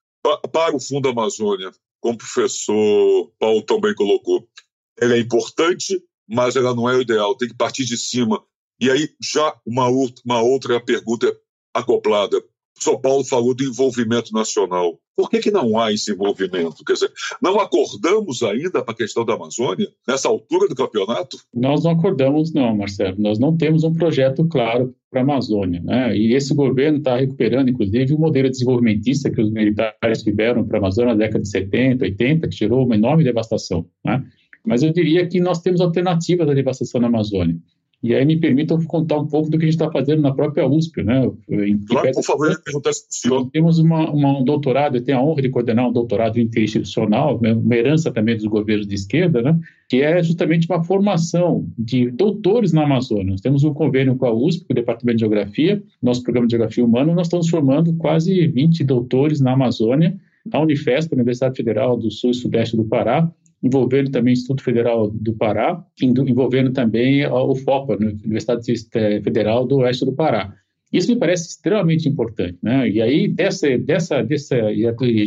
para o Fundo Amazônia, como o professor Paulo também colocou, ela é importante, mas ela não é o ideal, tem que partir de cima. E aí, já uma, uma outra pergunta acoplada. São Paulo falou do envolvimento nacional. Por que, que não há esse envolvimento? Quer dizer, não acordamos ainda para a questão da Amazônia, nessa altura do campeonato? Nós não acordamos, não, Marcelo. Nós não temos um projeto claro para a Amazônia. Né? E esse governo está recuperando, inclusive, o modelo desenvolvimentista que os militares tiveram para a Amazônia na década de 70, 80, que gerou uma enorme devastação. Né? Mas eu diria que nós temos alternativas à devastação na Amazônia. E aí me permitam contar um pouco do que a gente está fazendo na própria USP, né? Em claro, por favor, eu perguntar senhor. Temos uma, uma, um doutorado, eu tenho a honra de coordenar um doutorado interinstitucional, né? uma herança também dos governos de esquerda, né? Que é justamente uma formação de doutores na Amazônia. Nós temos um convênio com a USP, com o Departamento de Geografia, nosso programa de Geografia Humana, nós estamos formando quase 20 doutores na Amazônia, na Unifesp, Universidade Federal do Sul e Sudeste do Pará, envolvendo também o Instituto Federal do Pará, envolvendo também o FOPA, né, Universidade Federal do Oeste do Pará. Isso me parece extremamente importante, né? E aí, dessa, dessa, dessa,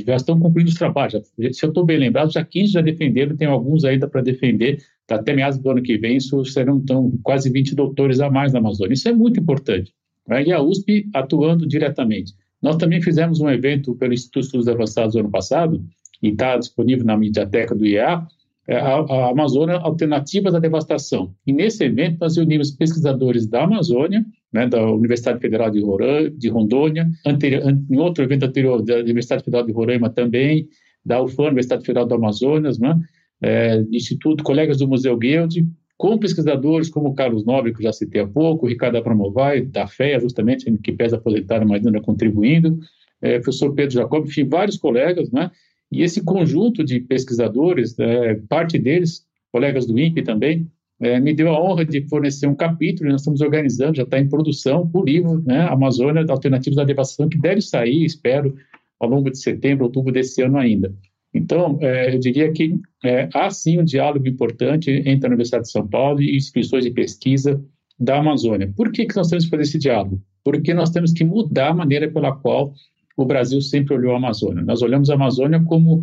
já estão cumprindo os trabalhos. Se eu estou bem lembrado, já 15 já defenderam, tem alguns ainda para defender. Tá, até meados do ano que vem, isso serão então, quase 20 doutores a mais na Amazônia. Isso é muito importante. Né? E a USP atuando diretamente. Nós também fizemos um evento pelo Instituto de Estudos Avançados ano passado, e está disponível na mediateca do IEA, é a, a Amazônia Alternativas à Devastação. E nesse evento nós reunimos pesquisadores da Amazônia, né, da Universidade Federal de, Roraima, de Rondônia, anterior, em outro evento anterior da Universidade Federal de Roraima também, da UFAM, Universidade Federal do Amazonas, né, é, Instituto, colegas do Museu Guild, com pesquisadores como Carlos Nobre, que eu já citei há pouco, Ricardo Abramovay, da FEA, justamente, que pesa aposentar, mas ainda contribuindo, é, professor Pedro Jacob, enfim, vários colegas, né, e esse conjunto de pesquisadores, é, parte deles, colegas do INPE também, é, me deu a honra de fornecer um capítulo, nós estamos organizando, já está em produção, o livro, né, Amazônia, Alternativas da Devastação, que deve sair, espero, ao longo de setembro, outubro desse ano ainda. Então, é, eu diria que é, há sim um diálogo importante entre a Universidade de São Paulo e instituições de pesquisa da Amazônia. Por que, que nós temos que fazer esse diálogo? Porque nós temos que mudar a maneira pela qual o Brasil sempre olhou a Amazônia. Nós olhamos a Amazônia como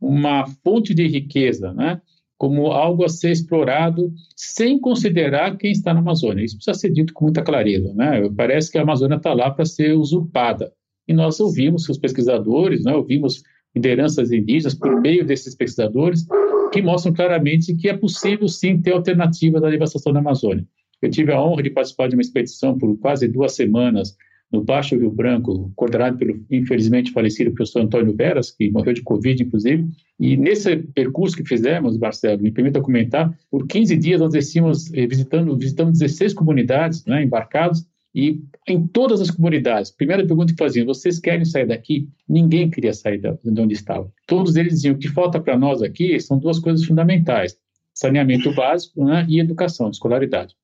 uma fonte de riqueza, né? como algo a ser explorado sem considerar quem está na Amazônia. Isso precisa ser dito com muita clareza. Né? Parece que a Amazônia está lá para ser usurpada. E nós ouvimos os pesquisadores, né? ouvimos lideranças indígenas por meio desses pesquisadores que mostram claramente que é possível sim ter alternativas à devastação da Amazônia. Eu tive a honra de participar de uma expedição por quase duas semanas no Baixo Rio Branco, coordenado pelo, infelizmente, falecido professor Antônio Veras, que morreu de Covid, inclusive. E nesse percurso que fizemos, Marcelo, me permita comentar, por 15 dias nós descemos eh, visitando, visitamos 16 comunidades né, embarcados, e em todas as comunidades, primeira pergunta que faziam, vocês querem sair daqui? Ninguém queria sair de onde estava. Todos eles diziam, o que falta para nós aqui são duas coisas fundamentais, saneamento básico né, e educação, escolaridade.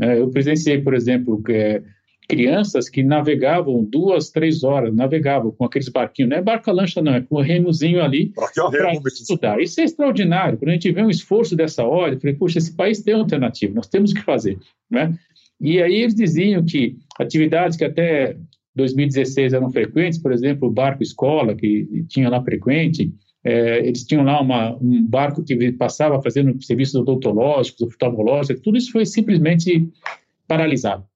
É, eu presenciei, por exemplo, é, crianças que navegavam duas, três horas, navegavam com aqueles barquinhos, não é barca-lancha não, é com o remozinho ali para estudar. Isso é extraordinário. Quando a gente vê um esforço dessa hora, eu falei, puxa, esse país tem alternativa, nós temos que fazer. Né? E aí eles diziam que atividades que até 2016 eram frequentes, por exemplo, o barco escola, que tinha lá frequente, é, eles tinham lá uma, um barco que passava fazendo serviços odontológicos, oftalmológicos, tudo isso foi simplesmente paralisado.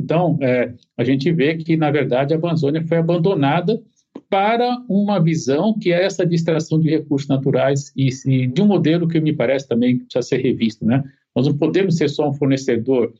Então, é, a gente vê que, na verdade, a Amazônia foi abandonada para uma visão que é essa distração de recursos naturais e, e, de um modelo que me parece também precisa ser revisto. Né? Nós não podemos ser só um fornecedor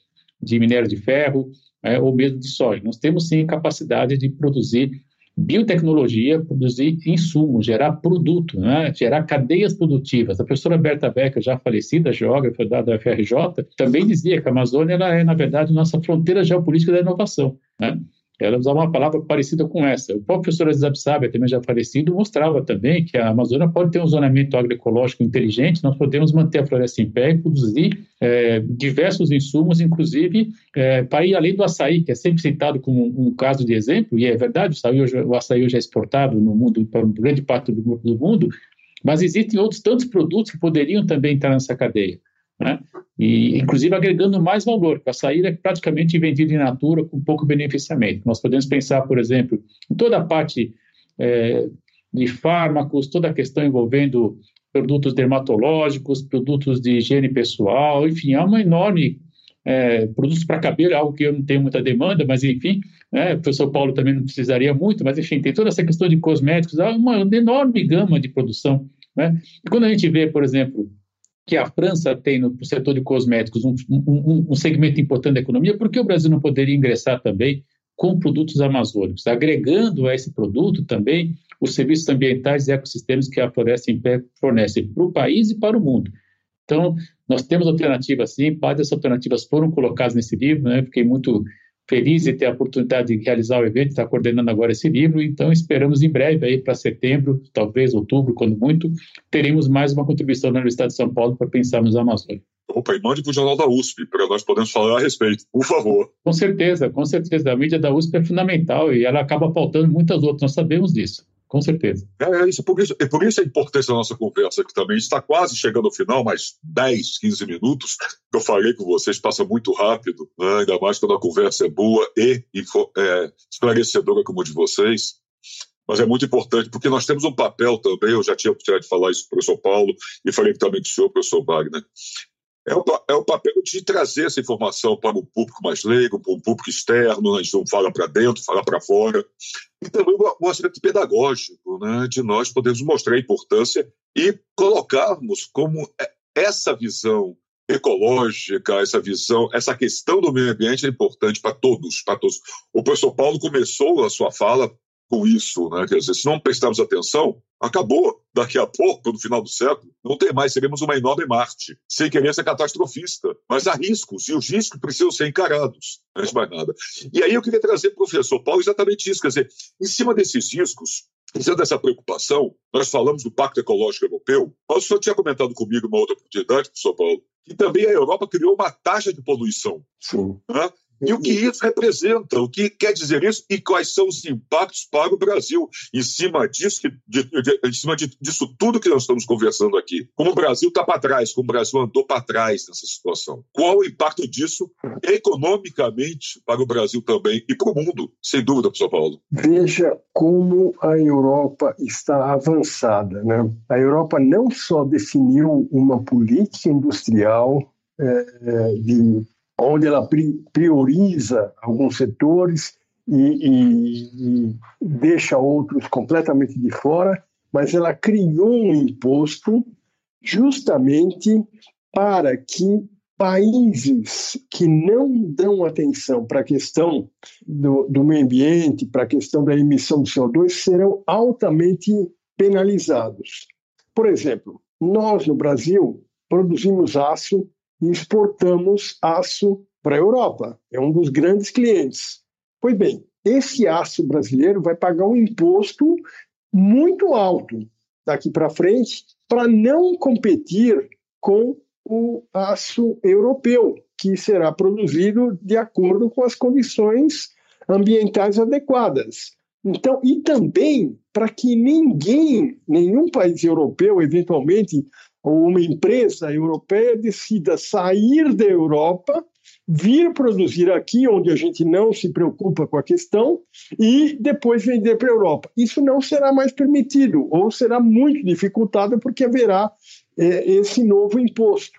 de minério de ferro é, ou mesmo de soja. Nós temos sim capacidade de produzir biotecnologia, produzir insumos, gerar produto, né? gerar cadeias produtivas. A professora Berta Becker, já falecida, geógrafa da, da FRJ, também dizia que a Amazônia é, na verdade, nossa fronteira geopolítica da inovação. Né? Ela usava uma palavra parecida com essa. O próprio professor Aziz Absabe, também já falecido, mostrava também que a Amazônia pode ter um zonamento agroecológico inteligente, nós podemos manter a floresta em pé e produzir é, diversos insumos, inclusive é, para ir além do açaí, que é sempre citado como um, caso de exemplo, e é verdade, o açaí, hoje, o açaí hoje é exportado no mundo, para grande parte do, do mundo, mas existem outros tantos produtos que poderiam também estar nessa cadeia. Né? E, inclusive, agregando mais valor, a açaí é praticamente vendido em natura com pouco beneficiamento. Nós podemos pensar, por exemplo, em toda a parte é, de fármacos, toda a questão envolvendo produtos dermatológicos, produtos de higiene pessoal, enfim, há uma enorme é, produtos para cabelo, algo que eu não tenho muita demanda, mas enfim, né, o professor Paulo também não precisaria muito, mas enfim, tem toda essa questão de cosméticos, há uma enorme gama de produção. Né? E quando a gente vê, por exemplo, que a França tem no setor de cosméticos um, um, um segmento importante da economia, por que o Brasil não poderia ingressar também com produtos amazônicos, agregando a esse produto também os serviços ambientais e ecossistemas que a Floresta em Pé fornece para o país e para o mundo. Então, nós temos alternativas sim, parte dessas alternativas foram colocadas nesse livro, né? fiquei muito feliz de ter a oportunidade de realizar o evento, estar coordenando agora esse livro, então esperamos em breve, aí para setembro, talvez outubro, quando muito, teremos mais uma contribuição na Universidade de São Paulo para pensarmos a Amazônia. Opa, e mande para o Jornal da USP, para nós podermos falar a respeito, por favor. Com certeza, com certeza. A mídia da USP é fundamental e ela acaba pautando muitas outras, nós sabemos disso com certeza. É, é, isso, por isso, é por isso a importância da nossa conversa aqui também. Está quase chegando ao final, mais 10, 15 minutos, que eu falei com vocês, passa muito rápido, né? ainda mais quando a conversa é boa e é, esclarecedora como a de vocês. Mas é muito importante, porque nós temos um papel também, eu já tinha a oportunidade de falar isso para o professor Paulo, e falei também com o senhor, professor Wagner, é o, é o papel de trazer essa informação para o público mais leigo, para um público externo, a gente não fala para dentro, fala para fora. E também o aspecto pedagógico, né, de nós podermos mostrar a importância e colocarmos como é, essa visão ecológica, essa visão, essa questão do meio ambiente é importante para todos, para todos. O professor Paulo começou a sua fala com isso, né? Quer dizer, se não prestarmos atenção, acabou. Daqui a pouco, no final do século, não tem mais, seremos uma enorme Marte, sem querer ser catastrofista. Mas há riscos, e os riscos precisam ser encarados, não é mais nada. E aí eu queria trazer para o professor Paulo exatamente isso, quer dizer, em cima desses riscos, em cima dessa preocupação, nós falamos do Pacto Ecológico Europeu, mas o senhor tinha comentado comigo uma outra oportunidade, professor Paulo, que também a Europa criou uma taxa de poluição. Sim. Né? E o que isso representa? O que quer dizer isso? E quais são os impactos para o Brasil em cima disso, de, de, em cima de, disso tudo que nós estamos conversando aqui? Como o Brasil está para trás, como o Brasil andou para trás nessa situação? Qual o impacto disso economicamente para o Brasil também e para o mundo? Sem dúvida, professor Paulo. Veja como a Europa está avançada. Né? A Europa não só definiu uma política industrial é, de onde ela prioriza alguns setores e, e, e, deixa outros completamente de fora, mas ela criou um imposto justamente para que países que não dão atenção para a questão do, do meio ambiente, para a questão da emissão de CO2, serão altamente penalizados. Por exemplo, nós no Brasil produzimos aço e exportamos aço para a Europa. É um dos grandes clientes. Pois bem, esse aço brasileiro vai pagar um imposto muito alto daqui para frente para não competir com o aço europeu, que será produzido de acordo com as condições ambientais adequadas. Então, e também para que ninguém, nenhum país europeu, eventualmente, ou uma empresa europeia decida sair da Europa, vir produzir aqui, onde a gente não se preocupa com a questão, e depois vender para a Europa. Isso não será mais permitido, ou será muito dificultado, porque haverá é, esse novo imposto.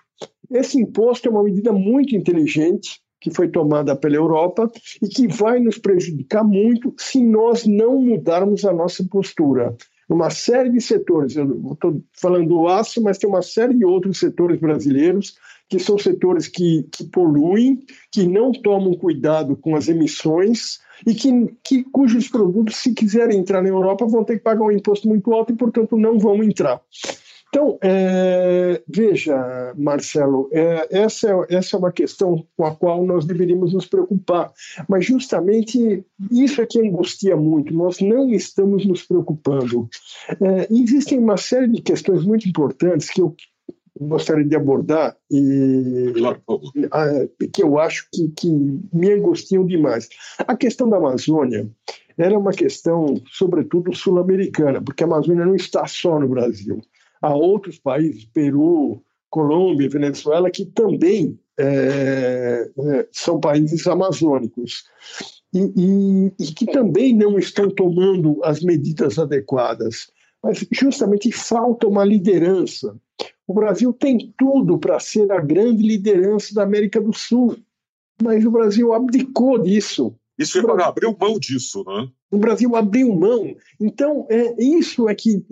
Esse imposto é uma medida muito inteligente, que foi tomada pela Europa e que vai nos prejudicar muito se nós não mudarmos a nossa postura uma série de setores. Eu estou falando do aço, mas tem uma série de outros setores brasileiros que são setores que, que poluem, que não tomam cuidado com as emissões e que, que, cujos produtos, se quiserem entrar na Europa, vão ter que pagar um imposto muito alto e, portanto, não vão entrar. Então, é, veja, Marcelo, é, essa, é, essa é uma questão com a qual nós deveríamos nos preocupar, mas justamente isso é que angustia muito, nós não estamos nos preocupando. É, existem uma série de questões muito importantes que eu gostaria de abordar e que eu acho que, que me angustiam demais. A questão da Amazônia era é uma questão, sobretudo, sul-americana, porque a Amazônia não está só no Brasil a outros países, Peru, Colômbia, Venezuela, que também é, é, são países amazônicos e, e, e, que também não estão tomando as medidas adequadas. Mas justamente falta uma liderança. O Brasil tem tudo para ser a grande liderança da América do Sul, mas o Brasil abdicou disso. Isso é para abrir mão disso, né? O Brasil abriu mão. Então, é, isso é que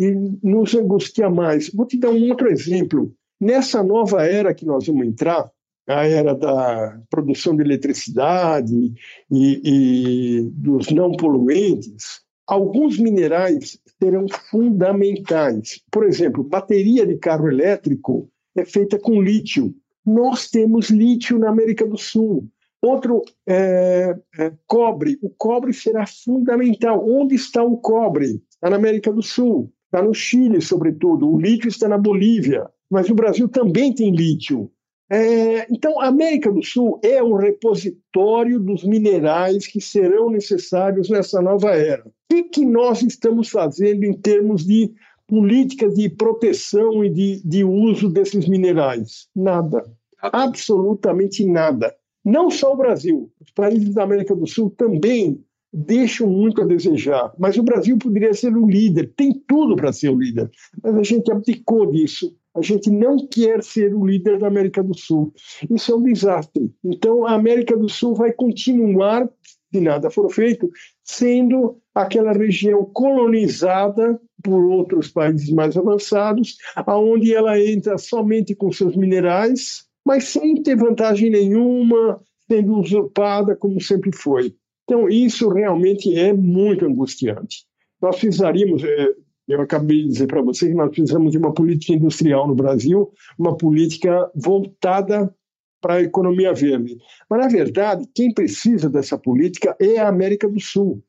nos angustia mais. Vou te dar um outro exemplo. Nessa nova era que nós vamos entrar, a era da produção de eletricidade e, e dos não poluentes, alguns minerais serão fundamentais. Por exemplo, bateria de carro elétrico é feita com lítio. Nós temos lítio na América do Sul. Outro é, é, cobre. O cobre será fundamental. Onde está o cobre? Está na América do Sul, está no Chile, sobretudo. O lítio está na Bolívia, mas o Brasil também tem lítio. É, então, a América do Sul é o repositório dos minerais que serão necessários nessa nova era. O que, que nós estamos fazendo em termos de políticas de proteção e de, de uso desses minerais? Nada. Absolutamente nada. Não só o Brasil, os países da América do Sul também deixam muito a desejar, mas o Brasil poderia ser o líder, tem tudo para ser o líder, mas a gente abdicou disso. A gente não quer ser o líder da América do Sul. Isso é um desastre. Então, a América do Sul vai continuar, se nada for feito, sendo aquela região colonizada por outros países mais avançados, aonde ela entra somente com seus minerais, mas sem ter vantagem nenhuma, sendo usurpada como sempre foi. Então, isso realmente é muito angustiante. Nós precisaríamos, é, eu acabei de dizer para você que nós precisamos de uma política industrial no Brasil, uma política voltada para a economia verde. Mas, na verdade, quem precisa dessa política é a América do Sul.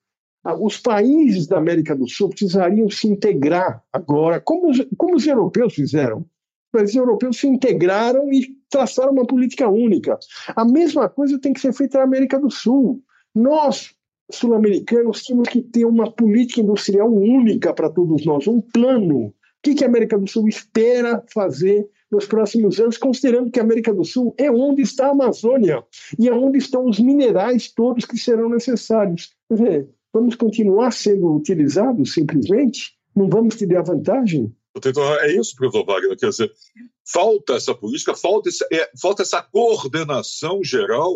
Ah, os países da América do Sul precisariam se integrar agora, como os, como os europeus fizeram. Países europeus se integraram e traçaram uma política única. A mesma coisa tem que ser feita na América do Sul. Nós, sul-americanos, temos que ter uma política industrial única para todos nós, um plano. O que, a América do Sul espera fazer nos próximos anos, considerando que a América do Sul é onde está a Amazônia e é onde estão os minerais todos que serão necessários. Quer dizer, vamos continuar sendo utilizados simplesmente? Não vamos ter a vantagem? É isso, professor Wagner. Quer dizer, falta essa política, falta, esse, é, falta essa coordenação geral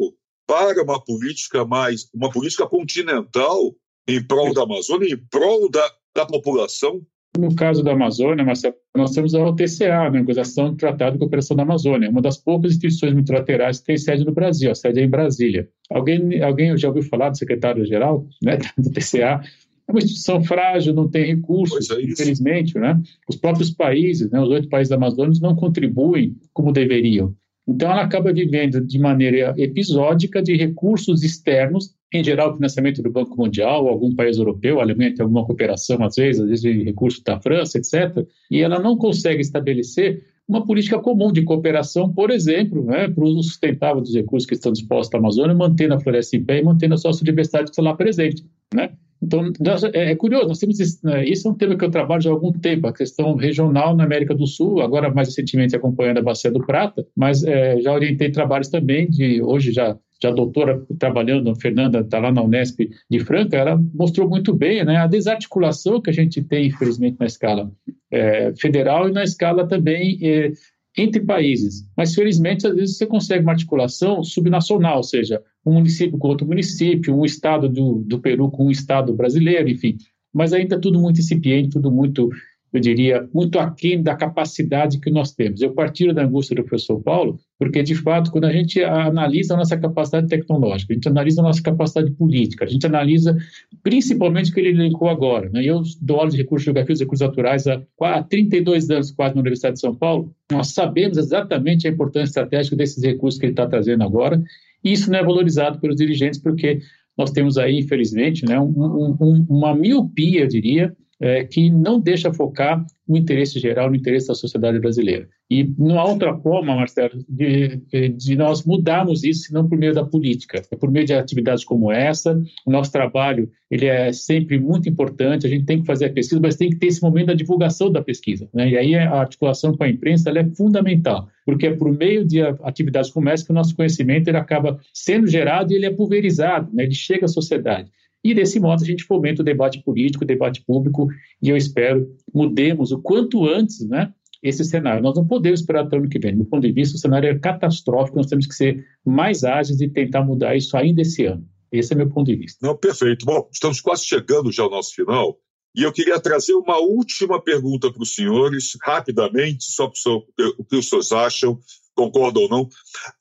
para uma política mais, uma política continental em prol da Amazônia, em prol da, da população. No caso da Amazônia, Marcelo, nós temos a OTCA, a Negociação do Tratado de Cooperação da Amazônia, uma das poucas instituições multilaterais que tem sede no Brasil, a sede é em Brasília. Alguém, alguém já ouviu falar do secretário-geral né, [LAUGHS] do TCA? É uma instituição frágil, não tem recursos, é infelizmente. Né? Os próprios países, né, os oito países amazônicos, não contribuem como deveriam. Então, ela acaba vivendo de maneira episódica de recursos externos, em geral, o financiamento do Banco Mundial, algum país europeu, a Alemanha tem alguma cooperação, às vezes, às vezes recursos da França, etc. E ela não consegue estabelecer uma política comum de cooperação, por exemplo, né, para o uso sustentável dos recursos que estão dispostos à Amazônia, mantendo a floresta em pé e mantendo a sua diversidade que está lá presente. Né? Então, é, é curioso, nós temos isso, né, isso é um tema que eu trabalho já há algum tempo, a questão regional na América do Sul, agora mais recentemente acompanhando a Bacia do Prata, mas é, já orientei trabalhos também de, hoje já já doutora trabalhando, a Fernanda está lá na Unesp de Franca, ela mostrou muito bem né, a desarticulação que a gente tem, infelizmente, na escala é, federal e na escala também é, entre países. Mas, felizmente, às vezes você consegue uma articulação subnacional, ou seja, um município com outro município, um estado do, do Peru com um estado brasileiro, enfim. Mas ainda tudo muito incipiente, tudo muito eu diria, muito aquém da capacidade que nós temos. Eu partilho da angústia do professor Paulo, porque, de fato, quando a gente analisa a nossa capacidade tecnológica, a gente analisa a nossa capacidade política, a gente analisa principalmente o que ele elencou agora. Né? Eu dou aula de recursos geográficos e recursos naturais há, há 32 anos, quase, na Universidade de São Paulo. Nós sabemos exatamente a importância estratégica desses recursos que ele está trazendo agora, isso não é valorizado pelos dirigentes, porque nós temos aí, infelizmente, né, um, um, uma miopia, eu diria, é, que não deixa focar no interesse geral, no interesse da sociedade brasileira. E não há outra forma, Marcelo, de, de nós mudarmos isso, senão por meio da política. É por meio de atividades como essa. O nosso trabalho ele é sempre muito importante, a gente tem que fazer a pesquisa, mas tem que ter esse momento da divulgação da pesquisa. Né? E aí a articulação com a imprensa é fundamental, porque é por meio de atividades como essa que o nosso conhecimento ele acaba sendo gerado e ele é pulverizado, né? ele chega à sociedade. E desse modo a gente fomenta o debate político, o debate público, e eu espero mudemos o quanto antes, né? Esse cenário. Nós não podemos esperar até o ano que vem. Do ponto de vista, o cenário é catastrófico, nós temos que ser mais ágeis e tentar mudar isso ainda esse ano. Esse é meu ponto de vista. Não, perfeito. Bom, estamos quase chegando já ao nosso final. E eu queria trazer uma última pergunta para os senhores, rapidamente, só para o que os senhores acham, concordam ou não,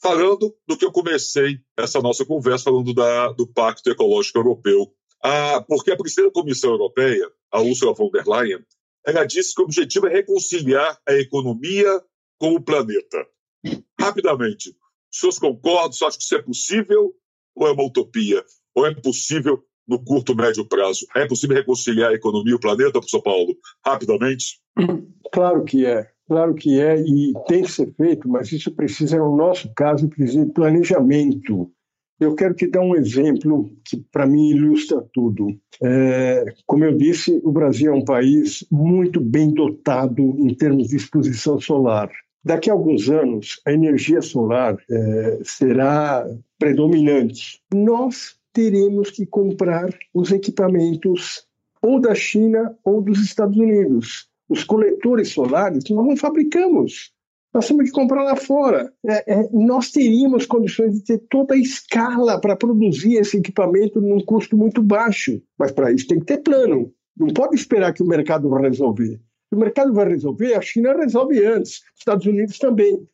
falando do que eu comecei essa nossa conversa, falando da, do Pacto Ecológico Europeu. Ah, porque a da Comissão Europeia, a Ursula von der Leyen, ela disse que o objetivo é reconciliar a economia com o planeta. Rapidamente, os senhores concordam? Você acha que isso é possível ou é uma utopia? Ou é possível no curto, médio prazo? É possível reconciliar a economia e o planeta, professor Paulo? Rapidamente? Claro que é. Claro que é e tem que ser feito, mas isso precisa, no nosso caso, precisa de planejamento. Eu quero te dar um exemplo que, para mim, ilustra tudo. É, como eu disse, o Brasil é um país muito bem dotado em termos de exposição solar. Daqui a alguns anos, a energia solar é, será predominante. Nós teremos que comprar os equipamentos ou da China ou dos Estados Unidos os coletores solares, nós não fabricamos. Nós temos que comprar lá fora. É, é, nós teríamos condições de ter toda a escala para produzir esse equipamento num custo muito baixo. Mas para isso tem que ter plano. Não pode esperar que o mercado vai resolver. Se o mercado vai resolver, a China resolve antes. Os Estados Unidos também.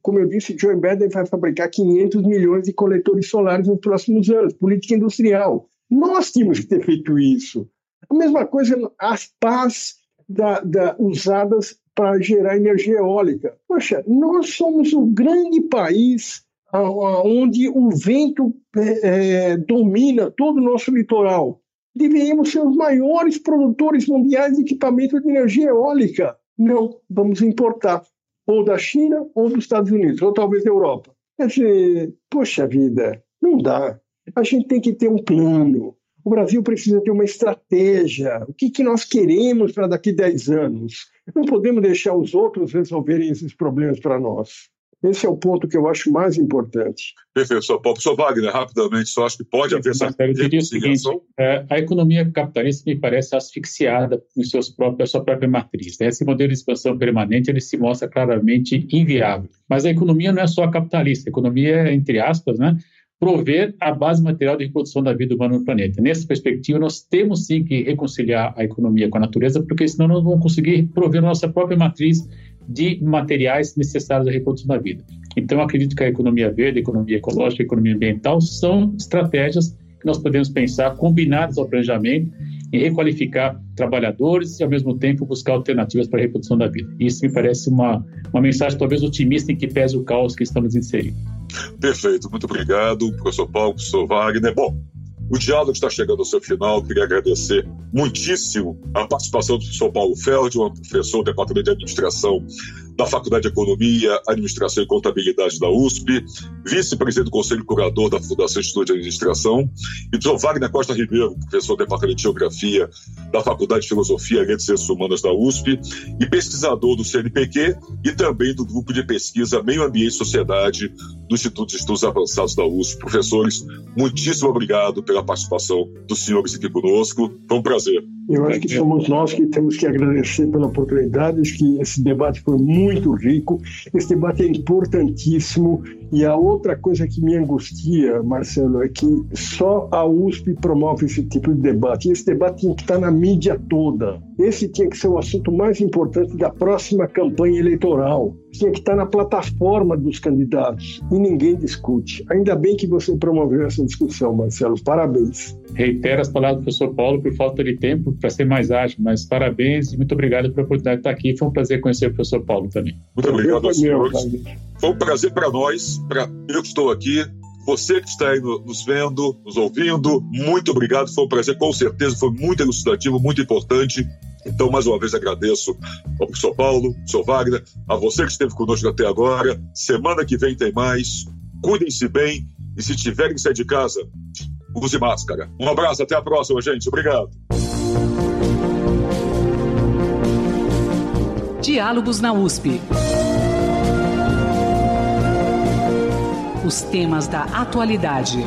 Como eu disse, Joe Biden vai fabricar 500 milhões de coletores solares nos próximos anos. Política industrial. Nós tínhamos que ter feito isso. A mesma coisa, as paz da, da, usadas para gerar energia eólica. Poxa, nós somos o grande país onde o vento é, é, domina todo o nosso litoral. Deveríamos ser os maiores produtores mundiais de equipamento de energia eólica. Não, vamos importar. ou da China ou dos Estados Unidos, ou talvez da Europa. Quer dizer, poxa vida, não dá. A gente tem que ter um plano. O Brasil precisa ter uma estratégia. O que, que nós queremos para daqui a 10 anos? Não podemos deixar os outros resolverem esses problemas para nós. Esse é o ponto que eu acho mais importante. Paulo. Professor Wagner, rapidamente, só acho que pode haver essa Eu diria o seguinte, é, a economia capitalista me parece asfixiada em seus próprios, sua própria matriz. Né? Esse modelo de expansão permanente ele se mostra claramente inviável. Mas a economia não é só capitalista, a economia é, entre aspas, né, prover a base material de reprodução da vida humana no planeta. Nessa perspectiva, nós temos sim que reconciliar a economia com a natureza, porque senão nós não vamos conseguir prover nossa própria matriz de materiais necessários à reprodução da vida. Então, acredito que a economia verde, a economia ecológica, a economia ambiental são estratégias que nós podemos pensar combinadas ao planejamento em requalificar trabalhadores e, ao mesmo tempo, buscar alternativas para a reprodução da vida. Isso me parece uma, uma mensagem talvez otimista em que pese o caos que estamos inserindo. Perfeito, muito obrigado, professor Paulo, professor Wagner. Bom, o diálogo está chegando ao seu final. Queria agradecer muitíssimo a participação do professor Paulo Feldman, professor do Departamento de Administração da Faculdade de Economia, Administração e Contabilidade da USP, vice-presidente do Conselho Curador da Fundação Instituto de Administração, e João Wagner Costa Ribeiro, professor do Departamento de Geografia da Faculdade de Filosofia e Ciências Humanas da USP e pesquisador do CNPq e também do Grupo de Pesquisa Meio Ambiente e Sociedade do Instituto de Estudos Avançados da USP. Professores, muitíssimo obrigado pela participação dos senhores aqui conosco. Foi um prazer. Eu acho que somos nós que temos que agradecer pela oportunidade, acho que esse debate foi muito rico, esse debate é importantíssimo e a outra coisa que me angustia, Marcelo, é que só a USP promove esse tipo de debate. E esse debate tem que estar na mídia toda. Esse tinha que ser o assunto mais importante da próxima campanha eleitoral. Tinha que estar na plataforma dos candidatos. E ninguém discute. Ainda bem que você promoveu essa discussão, Marcelo. Parabéns. Reitero as palavras do professor Paulo por falta de tempo para ser mais ágil, mas parabéns e muito obrigado pela oportunidade de estar aqui. Foi um prazer conhecer o professor Paulo também. Muito obrigado aos senhores. Foi um prazer para nós, para eu que estou aqui, você que está aí nos vendo, nos ouvindo, muito obrigado. Foi um prazer, com certeza, foi muito elucidativo, muito importante. Então, mais uma vez, agradeço ao professor Paulo, ao professor Wagner, a você que esteve conosco até agora. Semana que vem tem mais. Cuidem-se bem e, se tiverem que sair de casa, use máscara. Um abraço, até a próxima, gente. Obrigado. Diálogos na USP. Os temas da atualidade.